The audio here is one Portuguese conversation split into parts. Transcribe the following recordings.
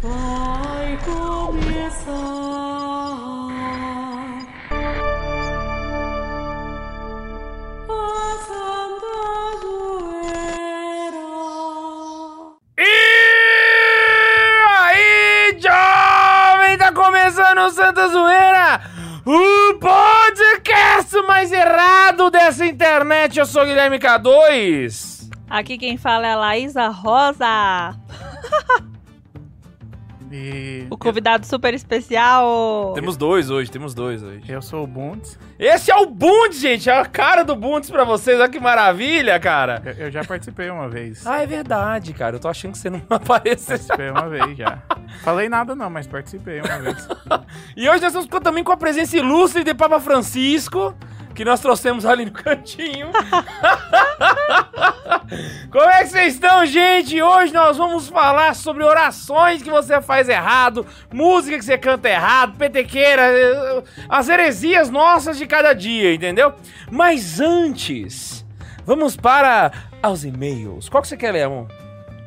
Vai começar a Santa Zoeira. E aí, jovem, tá começando o Santa Zoeira, o podcast mais errado dessa internet. Eu sou o Guilherme K2. Aqui quem fala é a Laísa Rosa. E O convidado super especial. Temos dois hoje, temos dois hoje. eu sou o Bundes. Esse é o Bundes, gente, é a cara do Bundes pra vocês, olha que maravilha, cara. Eu, eu já participei uma vez. Ah, é verdade, cara, eu tô achando que você não apareceu. Participei uma vez já. Falei nada não, mas participei uma vez. E hoje nós estamos com- também com a presença ilustre de Papa Francisco, que nós trouxemos ali no cantinho. Como é que vocês estão, gente? Hoje nós vamos falar sobre orações que você faz errado, música que você canta errado, petequeira, eh, as heresias nossas de cada dia, entendeu? Mas antes, vamos para os e-mails. Qual que você quer ler, amor?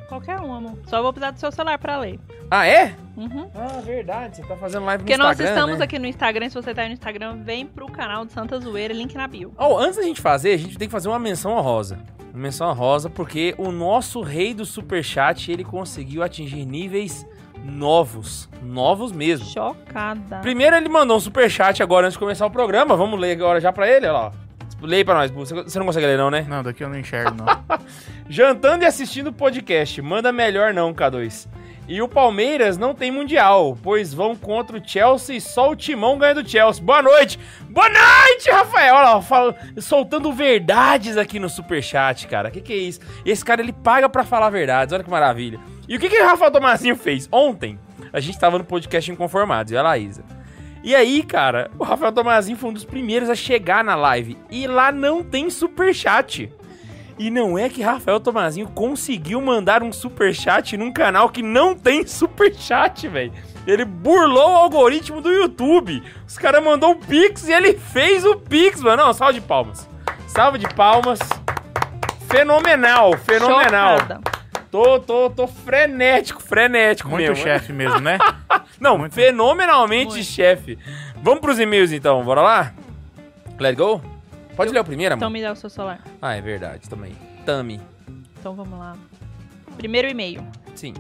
Qualquer um, amor. Só vou precisar do seu celular pra ler. Ah, é? Uhum. Ah, verdade, você tá fazendo live no Porque nós Instagram, estamos né? aqui no Instagram. Se você tá aí no Instagram, vem pro canal de Santa Zoeira, link na bio. Oh, antes da gente fazer, a gente tem que fazer uma menção honrosa. Uma menção honrosa porque o nosso rei do superchat, ele conseguiu atingir níveis novos. Novos mesmo. Chocada. Primeiro ele mandou um superchat agora antes de começar o programa. Vamos ler agora já pra ele, olha lá. ó. Leia pra nós, Bu. Você não consegue ler não, né? Não, daqui eu não enxergo não. Jantando e assistindo o podcast. Manda melhor não, K2. E o Palmeiras não tem mundial, pois vão contra o Chelsea e só o Timão ganha do Chelsea. Boa noite! Boa noite, Rafael! Olha lá, fala- soltando verdades aqui no superchat, cara. Que que é isso? Esse cara, ele paga pra falar verdades, olha que maravilha. E o que que o Rafael Tomazinho fez? Ontem, a gente tava no podcast Inconformados, e a Laísa. E aí, cara, o Rafael Tomazinho foi um dos primeiros a chegar na live. E lá não tem superchat. E não é que Rafael Tomazinho conseguiu mandar um superchat num canal que não tem superchat, velho. Ele burlou o algoritmo do YouTube. Os caras mandou um Pix e ele fez o Pix, mano. Não, salve de palmas. Salve de palmas. Fenomenal, fenomenal. Chocada. Tô, tô, tô frenético, frenético Muito mesmo. chefe mesmo, né? Não, Muito. fenomenalmente Muito. chefe. Vamos pros e-mails então, bora lá? Let's go? Pode ler o primeiro, amor? Então me dá o seu celular. Ah, é verdade, também. Tami. Então vamos lá. Primeiro e-mail. Sim.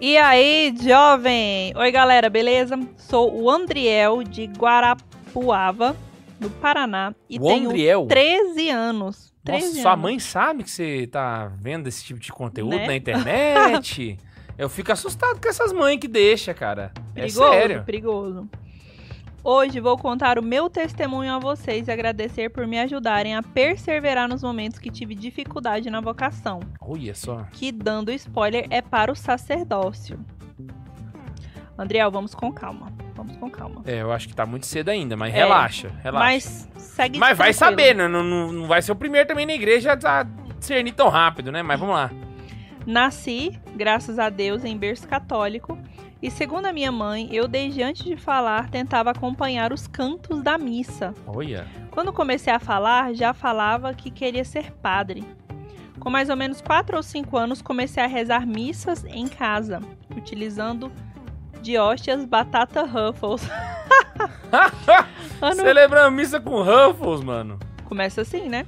E aí, jovem? Oi, galera, beleza? Sou o Andriel de Guarapuava, no Paraná. E O tenho Andriel? 13 anos. 13 Nossa, sua anos. mãe sabe que você tá vendo esse tipo de conteúdo Né? na internet? Eu fico assustado com essas mães que deixa, cara. Perigoso, É sério. perigoso. Hoje vou contar o meu testemunho a vocês e agradecer por me ajudarem a perseverar nos momentos que tive dificuldade na vocação, Olha só. que dando spoiler é para o sacerdócio. Andriel, vamos com calma. Vamos com calma. É, eu acho que tá muito cedo ainda, mas É. relaxa, relaxa. Mas segue Mas vai tranquilo. saber, né? Não, não, não vai ser o primeiro também na igreja a discernir tão rápido, né? Mas vamos lá. Nasci, graças a Deus, em berço católico. E segundo a minha mãe, eu desde antes de falar tentava acompanhar os cantos da missa. Olha. Quando comecei a falar, já falava que queria ser padre. Com mais ou menos 4 ou 5 anos, comecei a rezar missas em casa, utilizando de hóstias batata Ruffles. ano... Celebrando missa com Ruffles, mano. Começa assim, né?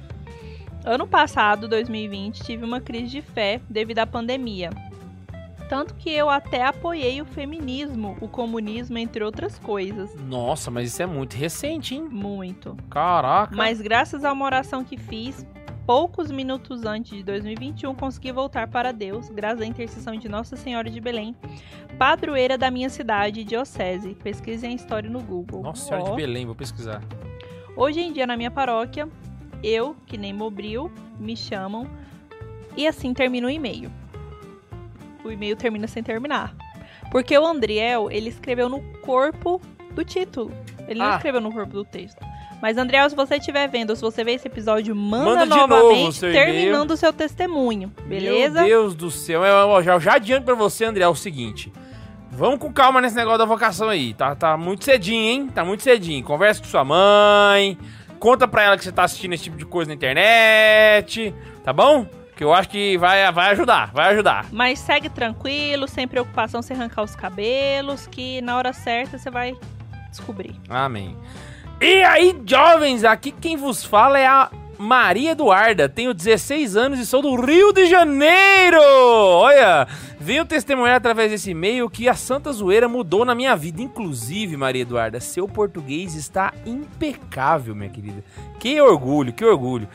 Ano passado, 2020, tive uma crise de fé devido à pandemia. Tanto que eu até apoiei o feminismo, o comunismo, entre outras coisas. Nossa, mas isso é muito recente, hein? Muito. Caraca. Mas graças a uma oração que fiz, poucos minutos antes de 2021, consegui voltar para Deus, graças à intercessão de Nossa Senhora de Belém, padroeira da minha cidade e diocese. Pesquisem a história no Google. Nossa Senhora Ó. de Belém, vou pesquisar. Hoje em dia, na minha paróquia, eu, que nem Mobril, me chamam. E assim termina o e-mail. O e-mail termina sem terminar. Porque o Andriel, ele escreveu no corpo do título. Ele não Ah. escreveu no corpo do texto. Mas, Andriel, se você estiver vendo, se você ver esse episódio, manda, Manda novamente, o terminando o seu testemunho. Beleza? Meu Deus do céu. Eu, eu já, já adianto pra você, André, é o seguinte. Vamos com calma nesse negócio da vocação aí. Tá, tá muito cedinho, hein? Tá muito cedinho. Conversa com sua mãe. Conta pra ela que você tá assistindo esse tipo de coisa na internet. Tá bom? Que eu acho que vai, vai ajudar, vai ajudar. Mas segue tranquilo, sem preocupação, sem arrancar os cabelos, que na hora certa você vai descobrir. Amém. E aí, jovens, aqui quem vos fala é a Maria Eduarda. Tenho 16 anos e sou do Rio de Janeiro. Olha, venho testemunhar através desse e-mail que a Santa Zoeira mudou na minha vida. Inclusive, Maria Eduarda, seu português está impecável, minha querida. Que orgulho, que orgulho.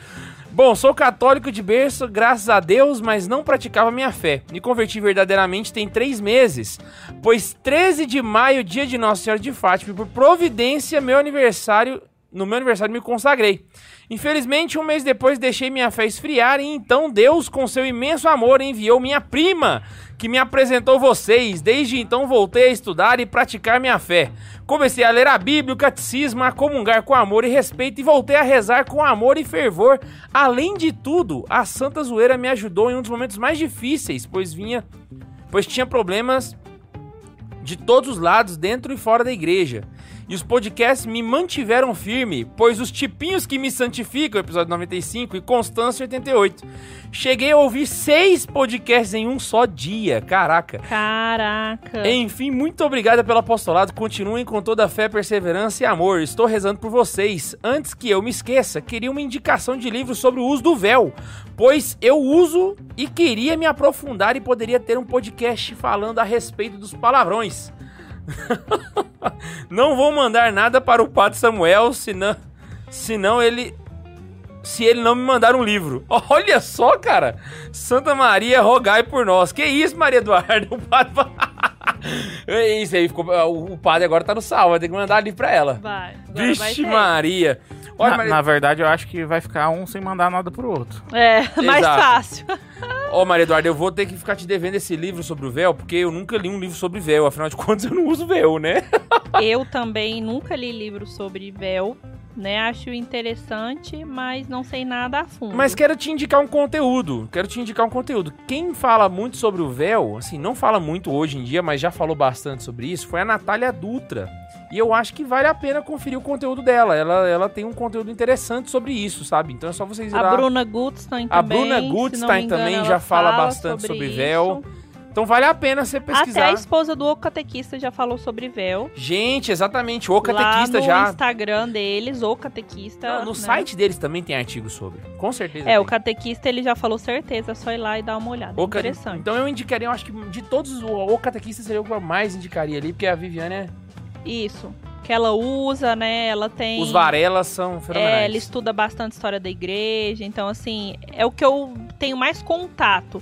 Bom, sou católico de berço, graças a Deus, mas não praticava minha fé. Me converti verdadeiramente tem três meses, pois 13 de maio, dia de Nossa Senhora de Fátima, por providência, meu aniversário, no meu aniversário me consagrei. Infelizmente, um mês depois deixei minha fé esfriar e então Deus, com seu imenso amor, enviou minha prima, que me apresentou vocês. Desde então voltei a estudar e praticar minha fé. Comecei a ler a Bíblia, o catecismo, a comungar com amor e respeito e voltei a rezar com amor e fervor. Além de tudo, a Santa Zoeira me ajudou em um dos momentos mais difíceis, pois vinha, pois tinha problemas de todos os lados, dentro e fora da igreja. E os podcasts me mantiveram firme, pois os tipinhos que me santificam, episódio 95 e Constância 88. Cheguei a ouvir seis podcasts em um só dia, caraca. Caraca. Enfim, muito obrigada pelo apostolado. Continuem com toda a fé, perseverança e amor. Estou rezando por vocês. Antes que eu me esqueça, queria uma indicação de livro sobre o uso do véu, pois eu uso e queria me aprofundar e poderia ter um podcast falando a respeito dos palavrões. não vou mandar nada para o Padre Samuel, senão, senão ele se ele não me mandar um livro. Olha só, cara. Santa Maria, rogai por nós. Que isso, Maria Eduarda? O padre... É isso aí, ficou... o padre agora tá no sal, vai ter que mandar livro pra ela. Vai. Vixe. Maria. Olha, Na, Maria... na verdade, eu acho que vai ficar um sem mandar nada pro outro. É, mais Exato. fácil. Ó, Maria Eduarda, eu vou ter que ficar te devendo esse livro sobre o véu, porque eu nunca li um livro sobre véu. Afinal de contas, eu não uso véu, né? Eu também nunca li livro sobre véu, né? Acho interessante, mas não sei nada a fundo. Mas quero te indicar um conteúdo. Quero te indicar um conteúdo. Quem fala muito sobre o véu, assim, não fala muito hoje em dia, mas já falou bastante sobre isso, foi a Natália Dutra. E eu acho que vale a pena conferir o conteúdo dela. Ela, ela tem um conteúdo interessante sobre isso, sabe? Então é só vocês ir A lá. Bruna Gutstein A também. Bruna não me Gutstein engano, também já fala bastante sobre véu. isso. Então vale a pena você Até pesquisar. a esposa do O Catequista já falou sobre véu. Gente, exatamente. O catequista lá no já. Instagram deles, O Catequista. Não, no né? site deles também tem artigo sobre. Com certeza. É, o tem. Catequista ele já falou certeza, é só ir lá e dar uma olhada. O ca- Interessante. Então eu indicaria, eu acho que de todos, o, o catequista seria o que eu mais indicaria ali, porque a Viviane é. Isso. Que ela usa, né? Ela tem. Os Varelas são fenomenais. É, ela estuda bastante história da igreja, então assim, é o que eu tenho mais contato.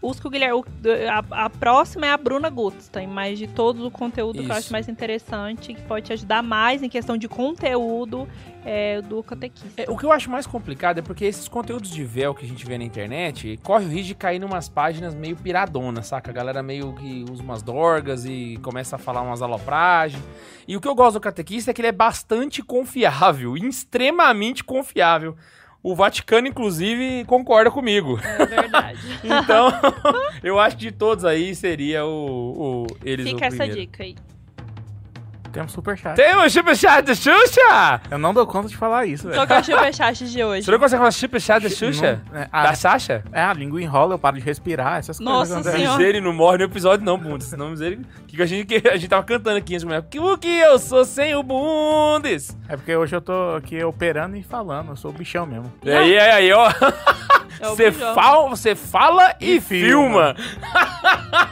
Os que o Guilherme. A, a próxima é a Bruna Gutstein, mas de todo o conteúdo que eu Isso. acho mais interessante, que pode te ajudar mais em questão de conteúdo é, do catequista. É, o que eu acho mais complicado é porque esses conteúdos de véu que a gente vê na internet corre o risco de cair numas páginas meio piradonas, saca? A galera meio que usa umas dorgas e começa a falar umas alopragens. E o que eu gosto do catequista é que ele é bastante confiável, extremamente confiável. O Vaticano, inclusive, concorda comigo. É verdade. Então, eu acho que de todos aí seria o, o eles o Fica essa primeiro. dica aí. Temos superchat. Tem o superchat da Xuxa! Eu não dou conta de falar isso, velho. Qual que é o superchat de hoje? Você não consegue falar superchat da Xuxa? Não- é, Da a, Sasha? é, a língua enrola, eu paro de respirar, essas Nossa coisas. André. Senhora. Miséria não morre no episódio não, Bundes. Senão miséria... Que a gente, que a gente tava cantando aqui antes de o que eu sou sem o Bundes? É porque hoje eu tô aqui operando e falando, eu sou o bichão mesmo. E aí, aí, aí, ó. É Você fala, você fala e, E filma. filma.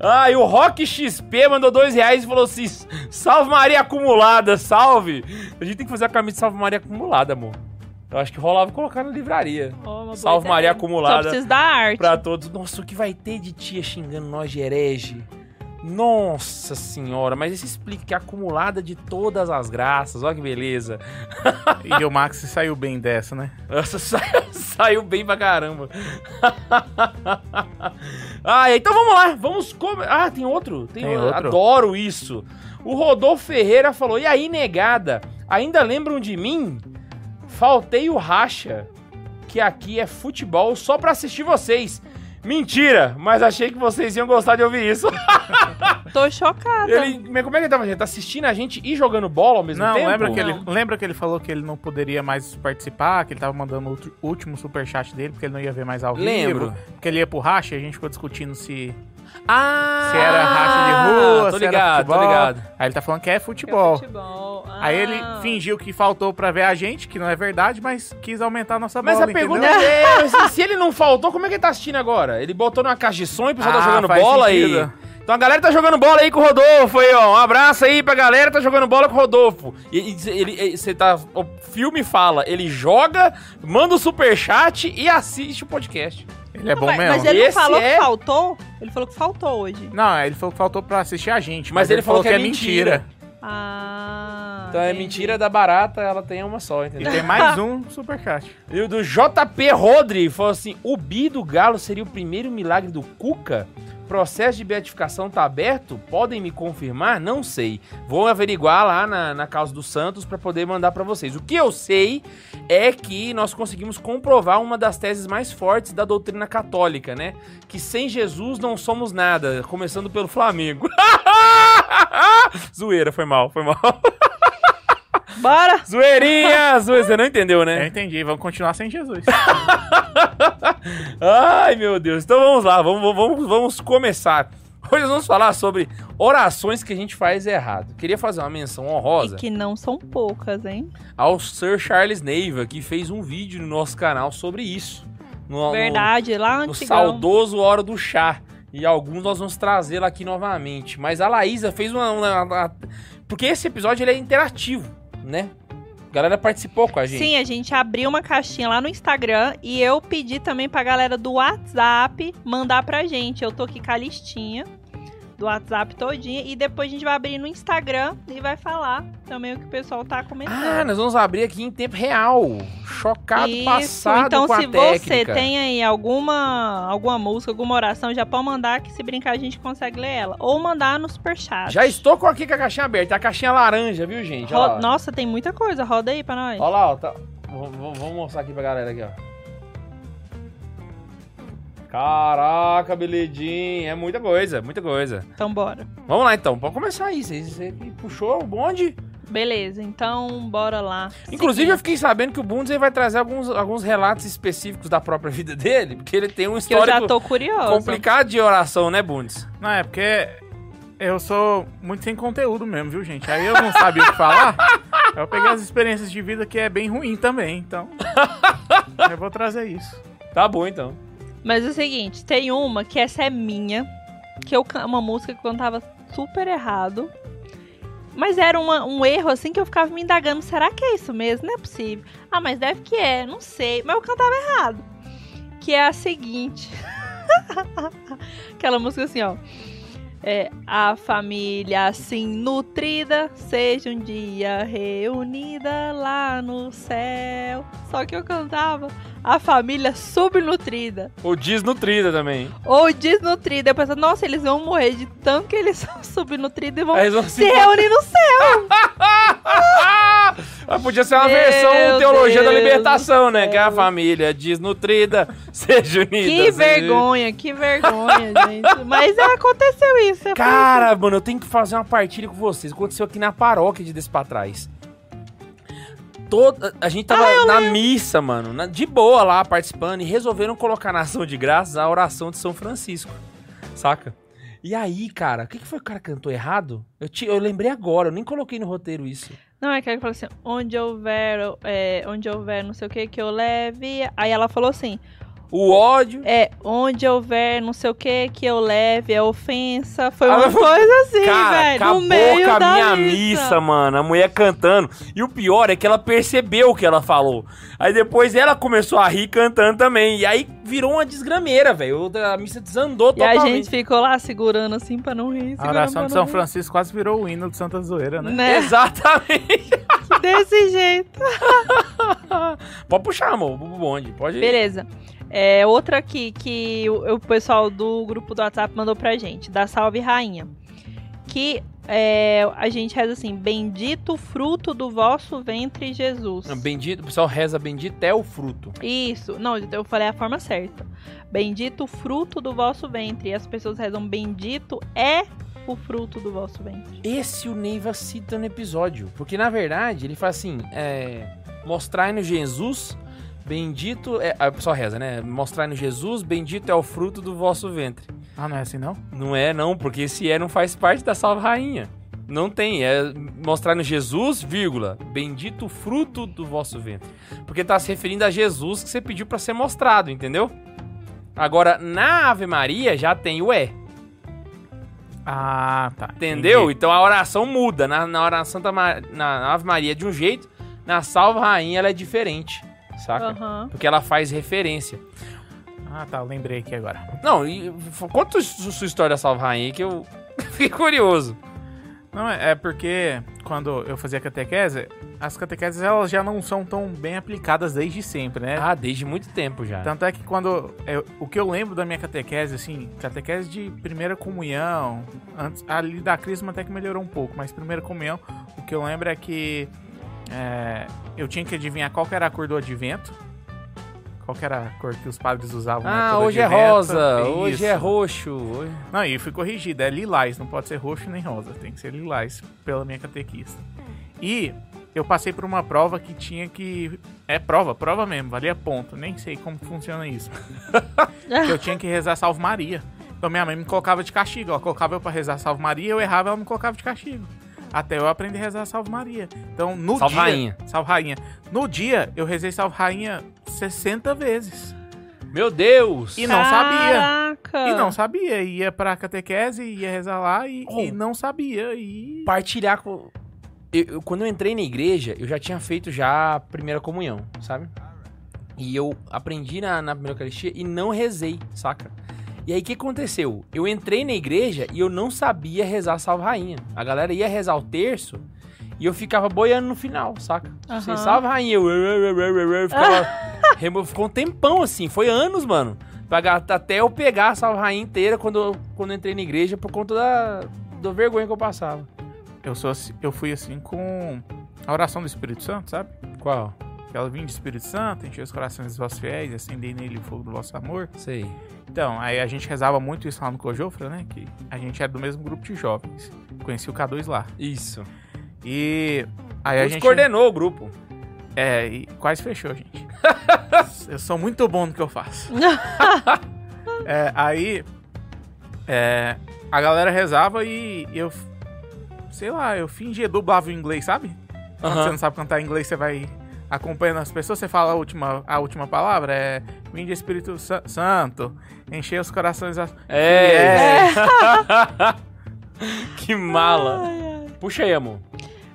ah, e o Rock XP mandou dois reais e falou assim: Salve Maria acumulada, salve. A gente tem que fazer a camisa de Salve Maria acumulada, amor. Eu acho que rolava colocar na livraria. Boa Salve ideia. Maria Só acumulada precisa da arte. pra todos. Nossa, o que vai ter de tia xingando nós de herege? Nossa senhora, mas isso explica que é acumulada de todas as graças. Olha que beleza. E o Max saiu bem dessa, né? Nossa, saiu, saiu bem pra caramba. ah, então vamos lá. Vamos comer. Ah, tem outro? Tem, Tem outro. Adoro isso. O Rodolfo Ferreira falou: E aí, negada? Ainda lembram de mim? Faltei o racha, que aqui é futebol só pra assistir vocês. Mentira, mas achei que vocês iam gostar de ouvir isso. Tô chocada. Ele, mas como é que ele tava? Ele tá assistindo a gente e jogando bola ao mesmo Não, tempo? lembra que, ele, Não. lembra que ele falou que ele não poderia mais participar, que ele tava mandando o último superchat dele, porque ele não ia ver mais ao vivo. Lembro. Porque ele ia pro racha e a gente ficou discutindo se, Ah! se era racha de rua, tô se ligado, era futebol. tô ligado. Aí ele tá falando que é Que é futebol. futebol. Aí ele Ah. fingiu que faltou pra ver a gente, que não é verdade, mas quis aumentar a nossa Mas bola, a pergunta entendeu? é, se, se ele não faltou, como é que ele tá assistindo agora? Ele botou numa caixa de som e o pessoal tá Ah, jogando faz bola aí. sentido. Então a galera tá jogando bola aí com o Rodolfo aí, ó. Um abraço aí pra galera que tá jogando bola com o Rodolfo. E e ele, você tá. O filme fala, ele joga, manda o superchat e assiste o podcast. Ele é bom mas, mesmo. mas ele Esse falou é- que faltou? Ele falou que faltou hoje. Não, ele falou que faltou pra assistir a gente. Mas ele falou que é mentira. Ah. Então é entendi. mentira da barata, ela tem uma só, E entendeu? tem mais um superchat. E o do JP Rodri falou assim: o bi do Galo seria o primeiro milagre do Cuca? Processo de beatificação tá aberto? Podem me confirmar? Não sei. Vou averiguar lá na, na causa do Santos pra poder mandar pra vocês. O que eu sei é que nós conseguimos comprovar uma das teses mais fortes da doutrina católica, né? Que sem Jesus não somos nada, começando pelo Flamengo. Zoeira, foi mal, foi mal. Bora! Zoeirinha! Você não entendeu, Eu né? entendi, vamos continuar sem Jesus. Ai, meu Deus. Então vamos lá, vamos, vamos, vamos começar. Hoje nós vamos falar sobre orações que a gente faz errado. Queria fazer uma menção honrosa E que não são poucas, hein? ao Sir Charles Neiva, que fez um vídeo no nosso canal sobre isso. No, no- Verdade, lá no antigão. saudoso Hora do Chá. E alguns nós vamos trazê-la aqui novamente. Mas a Laísa fez uma, uma- uma- Porque esse episódio ele é interativo, né? A galera participou com a gente. Sim, a gente abriu uma caixinha lá no Instagram e eu pedi também pra galera do WhatsApp mandar pra gente. Eu tô aqui com a listinha do WhatsApp todinha e depois a gente vai abrir no Instagram e vai falar também o que o pessoal tá comentando. Ah, nós vamos abrir aqui em tempo real. Chocado, Isso, passado então com a se você técnica. tem aí alguma, alguma música, alguma oração, já pode mandar que se brincar a gente consegue ler ela. Ou mandar no superchat. Já estou com aqui com a caixinha aberta. A caixinha laranja, viu, gente? Ro-. Nossa, tem muita coisa. Roda aí pra nós. Olha lá, ó. Tá... Vou mostrar aqui pra galera aqui, ó. Caraca, beledinho. É muita coisa, muita coisa. Então bora. Vamos lá, então. Pode começar aí. Você, você puxou o bonde. Beleza, então bora lá. Inclusive, eu fiquei sabendo que o Bundes vai trazer alguns, alguns relatos específicos da própria vida dele, porque ele tem um que eu já histórico tô curiosa. complicado de oração, né, Bundes? Não, é porque eu sou muito sem conteúdo mesmo, viu, gente? Aí eu não sabia o que falar. Eu peguei as experiências de vida que é bem ruim também, então. Eu vou trazer isso. Tá bom, então. Mas é o seguinte, tem uma que essa é minha, que eu uma música que eu cantava super errado. Mas era uma- um erro assim que eu ficava me indagando, será que é isso mesmo? Não é possível. Ah, mas deve que é, não sei. Mas eu cantava errado. Que é a seguinte. Aquela música assim, ó. É, a família assim nutrida seja um dia reunida lá no céu. Só que eu cantava a família subnutrida O desnutrida também. ou desnutrida. Eu pensava, nossa, eles vão morrer de tanto que eles são subnutridos e vão vão se reunir no céu. Ah, podia ser uma Meu versão teologia da Deus libertação, do né? céu. Que é a família desnutrida seja unida. Que seja- vergonha, que vergonha, gente. Mas é, aconteceu isso. é Cara, mano, eu tenho que fazer uma partilha com vocês. Aconteceu aqui na paróquia de desse pra trás. A gente tava Ah, na missa, mano, na- de boa lá, participando, e resolveram colocar na ação de graças a oração de São Francisco. Saca? E aí, cara, o que, que foi que o cara cantou errado? Eu, te, eu lembrei agora, eu nem coloquei no roteiro isso. Não, é que ela falou assim, onde houver, é, onde houver não sei o que que eu leve. Aí ela falou assim, O ódio. é, onde houver não sei o que que eu leve é ofensa. Foi Ah, uma mas- coisa assim, Cara, velho, acabou no meio com a da minha missa. missa, mano. A mulher cantando. E o pior é que ela percebeu o que ela falou. Aí depois ela começou a rir cantando também. E aí virou uma desgrameira, velho. A missa desandou E a totalmente. gente ficou lá segurando assim pra não rir. A oração de não São rir. Francisco quase virou o hino de Santa Zoeira, né? Né? Exatamente. Desse jeito. pode puxar, amor. O bonde. Pode ir. Beleza. É, outra aqui que o, o pessoal do grupo do WhatsApp mandou pra gente, da Salve Rainha. Que é, a gente reza assim: Bendito o fruto do vosso ventre, Jesus. Bendito, o pessoal reza bendito é o fruto. Isso, não, eu falei a forma certa. Bendito o fruto do vosso ventre. E as pessoas rezam: Bendito é o fruto do vosso ventre. Esse o Neiva cita no episódio. Porque, na verdade, ele fala assim: é, mostrai-nos Jesus, bendito. É, aí o pessoal reza, né? Mostrai-nos Jesus, bendito é o fruto do vosso ventre. Ah, não é assim não? Não é, não, porque se é, não faz parte da salva rainha. Não tem, é mostrar no Jesus, vírgula, bendito o fruto do vosso ventre. Porque tá se referindo a Jesus que você pediu pra ser mostrado, entendeu? Agora, na Ave Maria já tem o é, Ah, tá. entendeu? entendi. Então a oração muda. Na, na oração Santa Ma- na Ave Maria é de um jeito, na Salva Rainha ela é diferente, saca? Aham. Porque ela faz referência. Ah, tá, eu lembrei aqui agora. Não, e conta su- sua história da Salva Rainha aí que eu fiquei curioso. Não, é é porque quando eu fazia catequese, as catequeses elas já não são tão bem aplicadas desde sempre, né? Ah, desde muito tempo já. Tanto é que quando. eu- o que eu lembro da minha catequese, assim, catequese de primeira comunhão, antes, ali da crisma até que melhorou um pouco, mas primeira comunhão, o que eu lembro é que é, eu tinha que adivinhar qual que era a cor do advento. Qual que era a cor que os padres usavam Ah, hoje é rosa, hoje é roxo. hoje- Não, e fui corrigido, é lilás, não pode ser roxo nem rosa, tem que ser lilás pela minha catequista. E eu passei por uma prova que tinha que. É prova, prova mesmo, valia ponto, nem sei como funciona isso. eu tinha que rezar Salve Maria. Então minha mãe me colocava de castigo, ela colocava eu pra rezar Salve Maria, eu errava, ela me colocava de castigo. Até eu aprender a rezar Salve Maria. Então no Salve dia. Rainha. Salve Rainha. No dia, eu rezei Salve Rainha 60 vezes. Meu Deus! E não sabia. Caraca! E não sabia, ia pra catequese, ia rezar lá e, Oh. e não sabia. E. Partilhar com. Eu- eu- quando eu entrei na igreja, eu já tinha feito já a primeira comunhão, sabe? E eu aprendi na, na primeira Eucaristia e não rezei, saca? E aí o que aconteceu? Eu entrei na igreja e eu não sabia rezar Salve Rainha. A galera ia rezar o terço e eu ficava boiando no final, saca? Assim, Aham. Salve Rainha, eu, eu, eu, eu, eu, eu, ficava, remo- ficou um tempão assim, foi anos, mano. Pra Até eu pegar a Salve Rainha inteira quando eu, quando eu entrei na igreja por conta da, da vergonha que eu passava. Eu, sou, assim- eu fui assim com a oração do Espírito Santo, sabe? Qual? Que ela vinha de Espírito Santo, encheu os corações dos vossos fiéis, acendei nele o fogo do vosso amor. Sei. Então, aí a gente rezava muito isso lá no Cojofra, né? Que a gente era do mesmo grupo de jovens. Conheci o K2 lá. Isso. E aí a gente. coordenou o grupo. É, e quase fechou, gente. eu sou muito bom no que eu faço. É, aí é, a galera rezava e eu, sei lá, eu fingia, dublava o inglês, sabe? Quando Aham. você não sabe cantar inglês, você vai acompanhando as pessoas, você fala a última, a última palavra, é Vinde Espírito Sa- Santo, encher os corações. a- É. que mala. Ai, ai. Puxa aí, amor.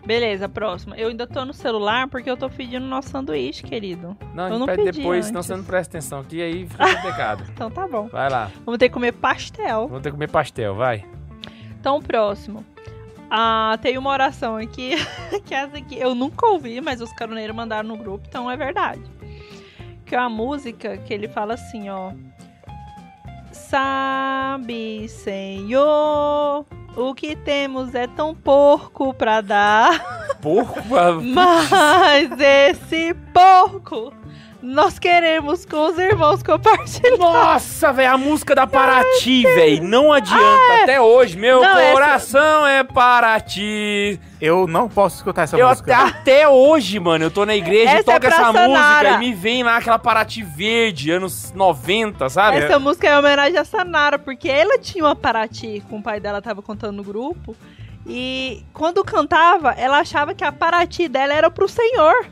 Beleza, próxima. Eu ainda tô no celular porque eu tô pedindo nosso sanduíche, querido. Não, Eu não pede pedi depois, senão antes. você não presta atenção aqui, aí fica complicado. Então tá bom. Vai lá. Vamos ter que comer pastel. Vamos ter que comer pastel, vai. Então, próximo. Ah, tem uma oração aqui, que essa aqui eu nunca ouvi, mas os caroneiros mandaram no grupo, então é verdade. Que é uma música que ele fala assim, ó. Sabe, Senhor, o que temos é tão porco pra dar, Porco. mas esse porco nós queremos com os irmãos compartilhar. Nossa, velho, a música da Paraty, velho. Não adianta. Até hoje, meu Não, essa- coração é Paraty. Eu não posso escutar essa Eu música. até, até hoje, mano, eu tô na igreja e Essa é toca pra essa música e me vem lá aquela Paraty verde, anos 90, sabe? Essa música é em homenagem a Sanara, porque ela tinha uma Paraty com o pai dela tava contando no grupo. E quando cantava, ela achava que a Paraty dela era pro Senhor.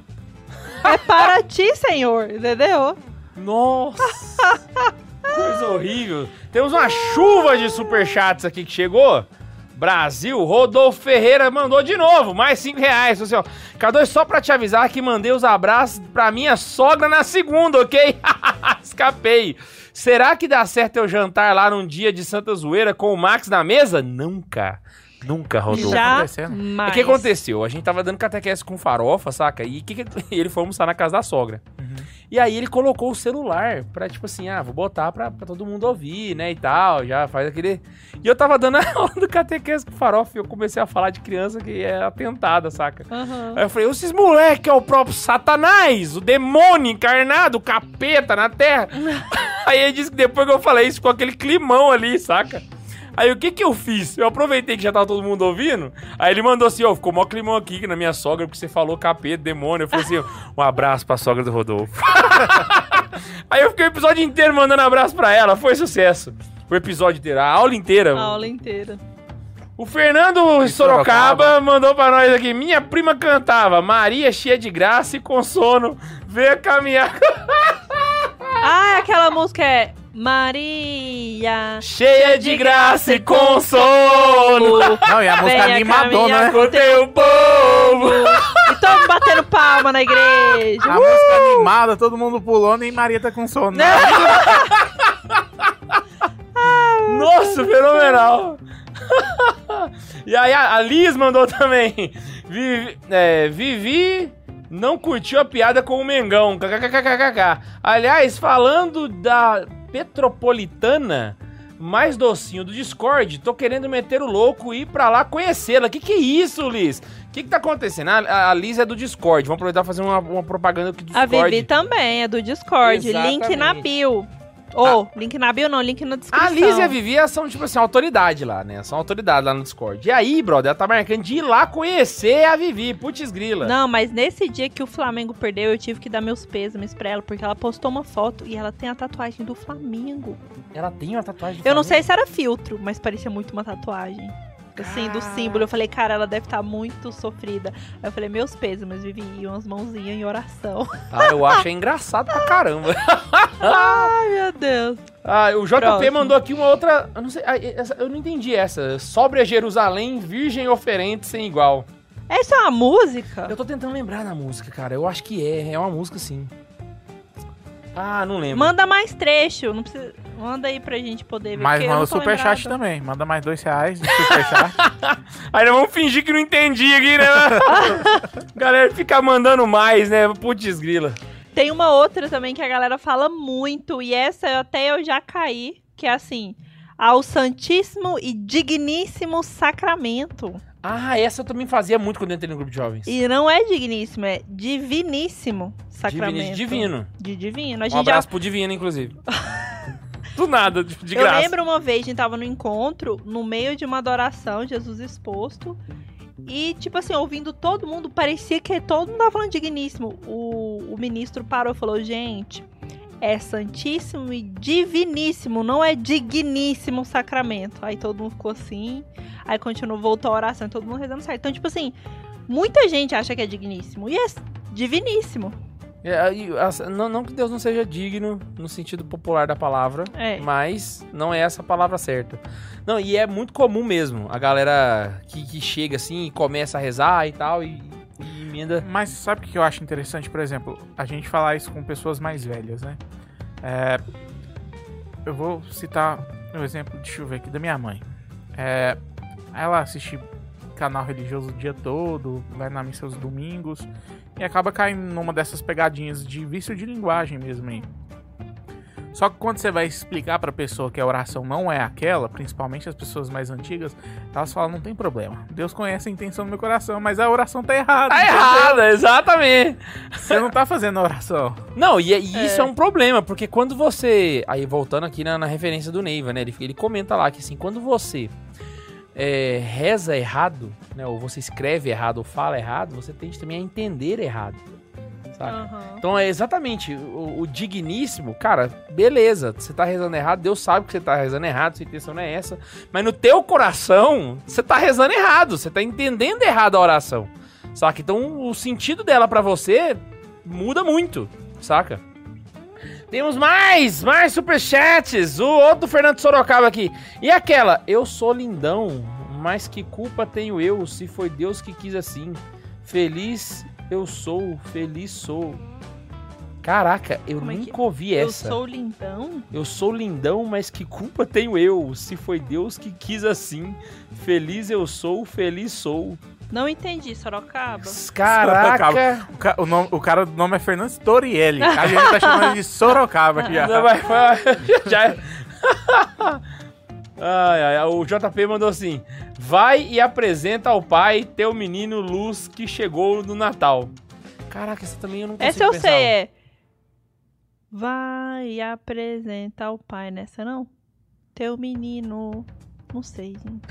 É para ti, Senhor, entendeu? Nossa! Coisa horrível. Temos uma chuva de superchats aqui que chegou. Brasil, Rodolfo Ferreira mandou de novo, mais 5 reais. Assim, ó, K2, só pra te avisar que mandei os abraços pra minha sogra na segunda, ok? Escapei. Será que dá certo eu jantar lá num dia de Santa Zoeira com o Max na mesa? Nunca. Nunca, Rodolfo. Já? O mas... que aconteceu? A gente tava dando catequese com farofa, saca? E que que- ele foi almoçar na casa da sogra. E aí ele colocou o celular pra, tipo assim, ah, vou botar pra, pra todo mundo ouvir, né, e tal, já faz aquele... E eu tava dando a aula do catequese com farofa e eu comecei a falar de criança que é atentada, saca? Aham. Aí eu falei, esses moleque é o próprio satanás, o demônio encarnado, o capeta na terra. aí ele disse que depois que eu falei isso, ficou aquele climão ali, saca? Aí o que que eu fiz? Eu aproveitei que já tava todo mundo ouvindo. Aí ele mandou assim, ó, ficou mó climão aqui que na minha sogra, porque você falou capeta, demônio. Eu falei assim, um abraço pra sogra do Rodolfo. Aí eu fiquei o episódio inteiro mandando abraço pra ela, foi sucesso. O episódio inteiro, a aula inteira. A aula inteira. O Fernando Sorocaba, Sorocaba. mandou pra nós aqui. Minha prima cantava, Maria cheia de graça e com sono, veio caminhar Ah, aquela música é Maria. cheia de graça e com sono. Não, e a música Venha animadona, caminhar né? Com teu povo. E todo mundo batendo palma na igreja. A música animada, todo mundo pulando e Maria tá com sono. Nossa, fenomenal. e aí a, a Liz mandou também. Vivi, é, Vivi não curtiu a piada com o Mengão. KKKKK. Aliás, falando da Petropolitana mais docinho do Discord, tô querendo meter o louco e ir pra lá conhecê-la. Que que é isso, Liz? O que que tá acontecendo? A, a Liz é do Discord. Vamos aproveitar e fazer uma, uma propaganda aqui do A Discord. Vivi também, é do Discord. Link na Exatamente. bio. Ou, link na bio não, link na descrição. A Liz e a Vivi são, tipo assim, autoridade lá, né? São autoridade lá no Discord. E aí, brother, ela tá marcando de ir lá conhecer a Vivi. Putz grila. Não, mas nesse dia que o Flamengo perdeu, eu tive que dar meus pêsames pra ela, porque ela postou uma foto e ela tem a tatuagem do Flamengo. Ela tem uma tatuagem do Eu não sei Flamengo? se era filtro, mas parecia muito uma tatuagem. Assim, do Cara. símbolo. Eu falei, cara, ela deve estar muito sofrida. Aí eu falei, meus pêsames, Vivi, e umas mãozinhas em oração. Ah, eu acho engraçado pra caramba. Ai, meu Deus. Ah, o JP Próximo. mandou aqui uma outra. Eu não sei. ah, essa- eu não entendi essa. Sobre Jerusalém, virgem oferente sem igual. Essa é uma música? Eu tô tentando lembrar da música, cara. Eu acho que é. É uma música sim. Ah, não lembro. Manda mais trecho. Não precisa... Manda aí pra gente poder ver. Mas manda superchat também. Manda mais dois reais de superchat. Aí nós vamos fingir que não entendi aqui, né? Galera fica mandando mais, né? Putz grila. Tem uma outra também que a galera fala muito, e essa até eu já caí, que é assim, ao Santíssimo e Digníssimo Sacramento. Ah, essa eu também fazia muito quando eu entrei no grupo de jovens. E não é digníssimo, é diviníssimo Sacramento. Divino. Divino. De divino. A Um gente abraço pro Divino, inclusive. Do nada, de, de já... Eu graça. lembro uma vez, a gente tava no encontro, no meio de uma adoração, Jesus exposto. E, tipo assim, ouvindo todo mundo, parecia que todo mundo tava falando digníssimo. O, o ministro parou e falou, gente, é santíssimo e diviníssimo, não é digníssimo sacramento. Aí todo mundo ficou assim, aí continuou, voltou a oração, e todo mundo rezando certo. Então, tipo assim, muita gente acha que é digníssimo, e é diviníssimo. É, não, não que Deus não seja digno no sentido popular da palavra, É. mas não é essa a palavra certa. Não, e é muito comum mesmo a galera que, que chega assim e começa a rezar e tal e, e emenda. Mas sabe o que eu acho interessante, por exemplo, a gente falar isso com pessoas mais velhas, né? É, eu vou citar um exemplo, deixa eu ver aqui, da minha mãe. É, ela assiste canal religioso o dia todo, vai na missa aos domingos e acaba caindo numa dessas pegadinhas de vício de linguagem mesmo aí. Só que quando você vai explicar pra pessoa que a oração não é aquela, principalmente as pessoas mais antigas, elas falam, não tem problema. Deus conhece a intenção do meu coração, mas a oração tá errada. Tá entendeu? errada, exatamente. Você não tá fazendo a oração. Não, e, e É. isso é um problema, porque quando você. Aí voltando aqui na, na referência do Neiva, né? Ele, ele comenta lá que assim, quando você é, reza errado, né? Ou você escreve errado ou fala errado, você tende também a entender errado. Aham. Então é exatamente o, o digníssimo, cara, beleza, você tá rezando errado, Deus sabe que você tá rezando errado, sua intenção não é essa, mas no teu coração, você tá rezando errado, você tá entendendo errado a oração, saca? Então o sentido dela pra você muda muito, saca? Temos mais, mais superchats, o outro Fernando Sorocaba aqui, e aquela, eu sou lindão, mas que culpa tenho eu se foi Deus que quis assim, feliz eu sou, feliz sou. Caraca, eu Como é que- nunca ouvi Eu essa. sou lindão? Eu sou lindão, mas que culpa tenho eu? Se foi Deus que quis assim. Feliz eu sou, feliz sou. Não entendi, Sorocaba. Caraca! O, ca- o nome- o cara do nome é Fernandes Torielli. A gente tá chamando de Sorocaba aqui. Não, vai- já é. ai, ai, o JP mandou assim: Vai e apresenta ao pai teu menino Luz que chegou no Natal. Caraca, essa também eu não consigo Essa eu pensar. sei, é. Vai apresentar o pai nessa, não? Teu menino Não sei, gente.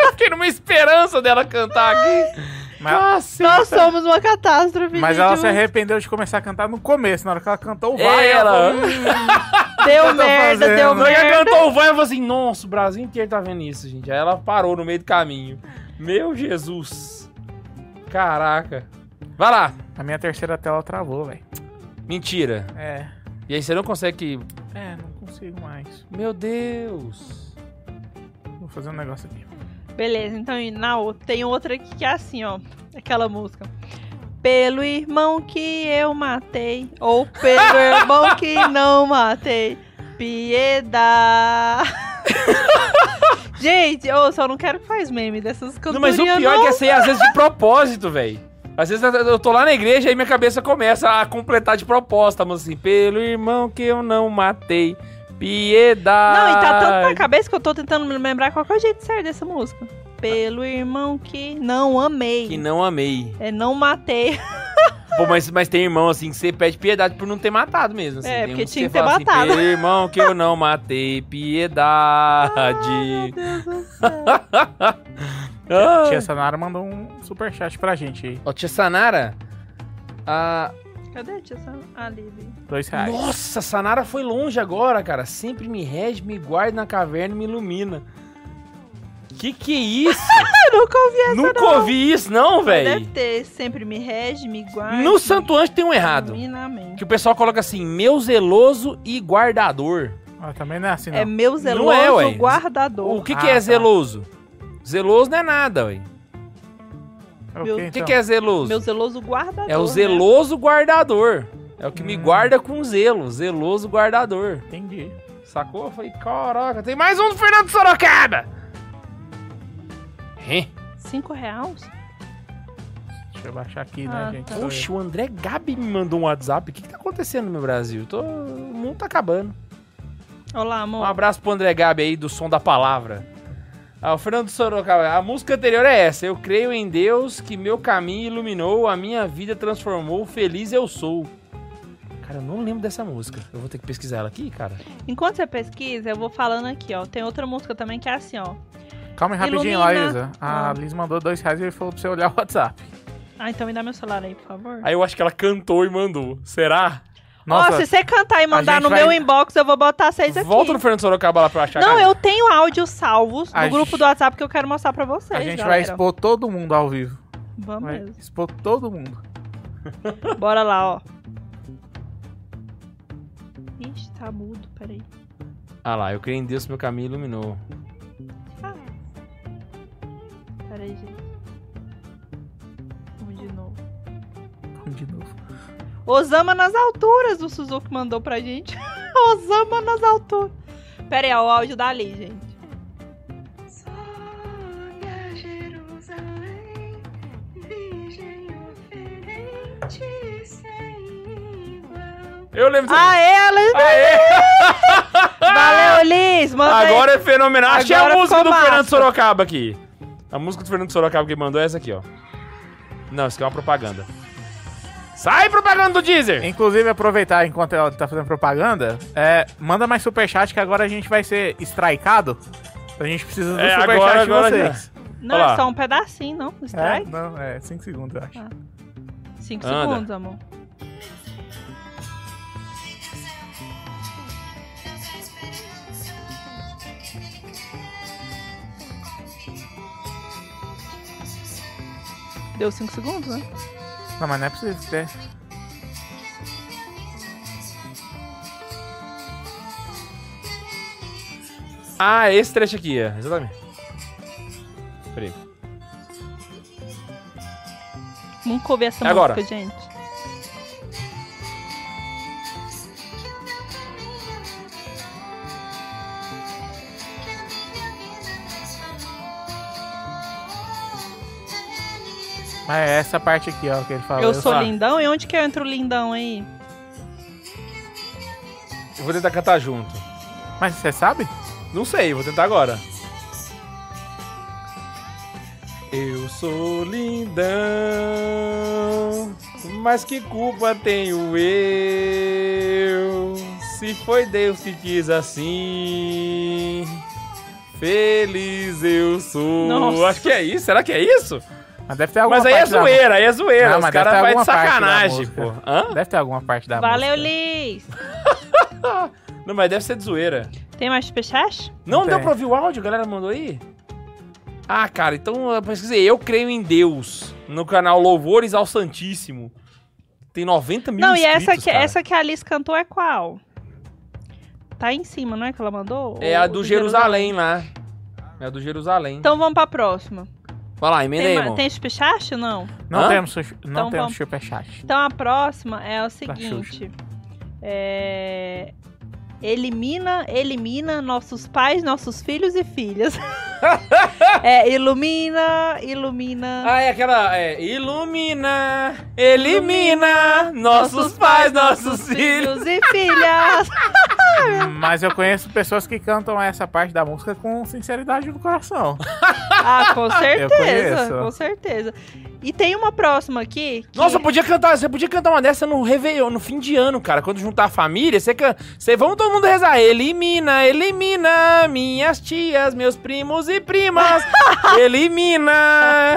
Eu fiquei numa esperança dela cantar aqui. Mas, Nossa, Nós somos uma catástrofe, mas ela se arrependeu de começar a cantar no começo, na hora que ela cantou o vai. ela- falou, "Hum, Deu tá merda, deu Não, ela merda. cantou o vai e falou assim: Nossa, o Brasil inteiro tá vendo isso, gente. Aí ela parou no meio do caminho. Meu Jesus. Caraca. Vai lá. A minha terceira tela travou, velho. Mentira. É. E aí você não consegue. É, não consigo mais. Meu Deus. Fazer um negócio aqui. Beleza, então e na outra, tem outra aqui que é assim, ó. Aquela música. Pelo irmão que eu matei, ou pelo irmão que não matei, piedade. Gente, eu só não quero que faz meme dessas Não, cantorias, mas o pior é que essa aí às vezes de propósito, velho. Às vezes eu tô lá na igreja e minha cabeça começa a completar de proposta, mas assim, pelo irmão que eu não matei, piedade. Não, e tá tanto na cabeça que eu tô tentando me lembrar qual que é o jeito certo dessa música. Pelo irmão que não amei. Que não amei. É, não matei. Pô, mas, mas tem irmão assim que você pede piedade por não ter matado mesmo. Assim. É, Tem porque tinha você que ter fala assim, matado. Pelo irmão que eu não matei, piedade. Ai, meu Deus do céu. Ah. Tia Sanara mandou um superchat pra gente aí. Ó, tia Sanara. a Cadê a tia ali. Dois reais. Nossa, Sanara foi longe agora, cara. Sempre me rege, me guarda na caverna e me ilumina. Que que é isso? Nunca ouvi essa, Nunca não. ouvi isso, não, Deve velho. ter. Sempre me rege, me guarda. No Santo Anjo tem um errado. ilumina. Que o pessoal coloca assim, meu zeloso e guardador. Ah, também não é assim, não. É meu zeloso é, ué. guardador. O que, Ah, que é tá. zeloso? Zeloso não é nada, ué. É o meu- que, então? que é zeloso? Meu zeloso guardador. É o né? zeloso guardador. É o que me Hum. guarda com zelo. Zeloso guardador. Entendi. Sacou? Eu falei, caraca, tem mais um do Fernando Sorocaba. Hein? Cinco reais? Deixa eu baixar aqui, né, Ah, gente? tá. Oxe, o André Gabi me mandou um WhatsApp. O que, que tá acontecendo no meu Brasil? Tô... O mundo tá acabando. Olá, Um amor. abraço pro André Gabi aí do Som da Palavra. Ah, o Fernando Sorocaba. A música anterior é essa. Eu creio em Deus que meu caminho iluminou, a minha vida transformou, feliz eu sou. Cara, eu não lembro dessa música. Eu vou ter que pesquisar ela aqui, cara. Enquanto você pesquisa, eu vou falando aqui, ó. Tem outra música também que é assim, ó. Calma aí rapidinho Ilumina. Isa. A Ah. Liz mandou dois reais e ele falou pra você olhar o WhatsApp. Ah, então me dá meu celular aí, por favor. Aí eu acho que ela cantou e mandou. Será? Ó, se você cantar e mandar no vai- meu inbox, eu vou botar seis aqui. Volta no Fernando Sorocaba lá pra achar. Não, eu tenho áudios salvos no A grupo gente- do WhatsApp que eu quero mostrar pra vocês, a gente galera. vai expor todo mundo ao vivo. Vamos Vai mesmo. expor todo mundo. Bora lá, ó. Ixi, tá mudo, peraí. Ah lá, eu creio em Deus meu caminho iluminou. Ah. Peraí, gente. Osama nas alturas, o Suzuki mandou pra gente. Osama nas alturas. Pera aí, ó, o áudio da Ali, gente. Sobe a Jerusalém, virgem oferente sem igual. Eu lembro. Aê! Aê! Valeu, Liz! Manda aí. Agora é fenomenal. Achei a Agora música ficou do massa. Fernando Sorocaba aqui. A música do Fernando Sorocaba que mandou é essa aqui, ó. Não, isso aqui é uma propaganda. Sai propaganda do Deezer! Inclusive, aproveitar enquanto ela tá fazendo propaganda, é, manda mais superchat que agora a gente vai ser strikeado. A gente precisa do É, superchat agora- de agora vocês. Não, Olha lá. é só um pedacinho, não? É, Strike? não, é 5 segundos, eu acho. Ah. Cinco Anda. segundos, amor. Deu cinco segundos, né? Não, mas não é possível ter. Ah, esse trecho aqui, é. Exatamente. Peraí. Nunca ouvi essa É agora. música, gente. É essa parte aqui, ó, que ele falou. eu sou lá. lindão? E onde que eu entro lindão aí? Eu vou tentar cantar junto. Mas você sabe? Não sei, vou tentar agora. Eu sou lindão, mas que culpa tenho eu? Se foi Deus que quis assim, Feliz eu sou. Nossa. Acho que é isso. Será que é isso? Mas deve ter alguma Mas aí é parte da zoeira, aí é zoeira. Não, Os caras fazem de sacanagem, pô. Hã? Deve ter alguma parte da Valeu, música. Liz! Não, mas deve ser de zoeira. Tem mais superchat? Não, Não deu pra ouvir o áudio? A galera mandou aí? Ah, cara, então eu pesquisei. Eu creio em Deus. No canal Louvores ao Santíssimo. Tem 90 mil não, e essa inscritos, que, cara. essa que a Alice cantou é qual? Tá em cima, não é que ela mandou? É Ou a do Jerusalém lá. É a do Jerusalém. Então vamos pra próxima. Vai lá, emenda aí, Tem, ma- irmão. tem superchat ou não? Não Hã? temos, não Então temos vamos- superchat. Então a próxima é o seguinte. É... Elimina, elimina nossos pais, nossos filhos e filhas. é, ilumina, ilumina. Ah, é aquela. É, ilumina, elimina nossos pais, nossos filhos. e filhas. Mas eu conheço pessoas que cantam essa parte da música com sinceridade no coração. Ah, com certeza, com certeza. E tem uma próxima aqui. que- Nossa, podia cantar, você podia cantar uma dessa no Réveillon, no fim de ano, cara. Quando juntar a família, você can... você Vamos todo mundo rezar. Elimina, elimina minhas tias, meus primos e primas. elimina.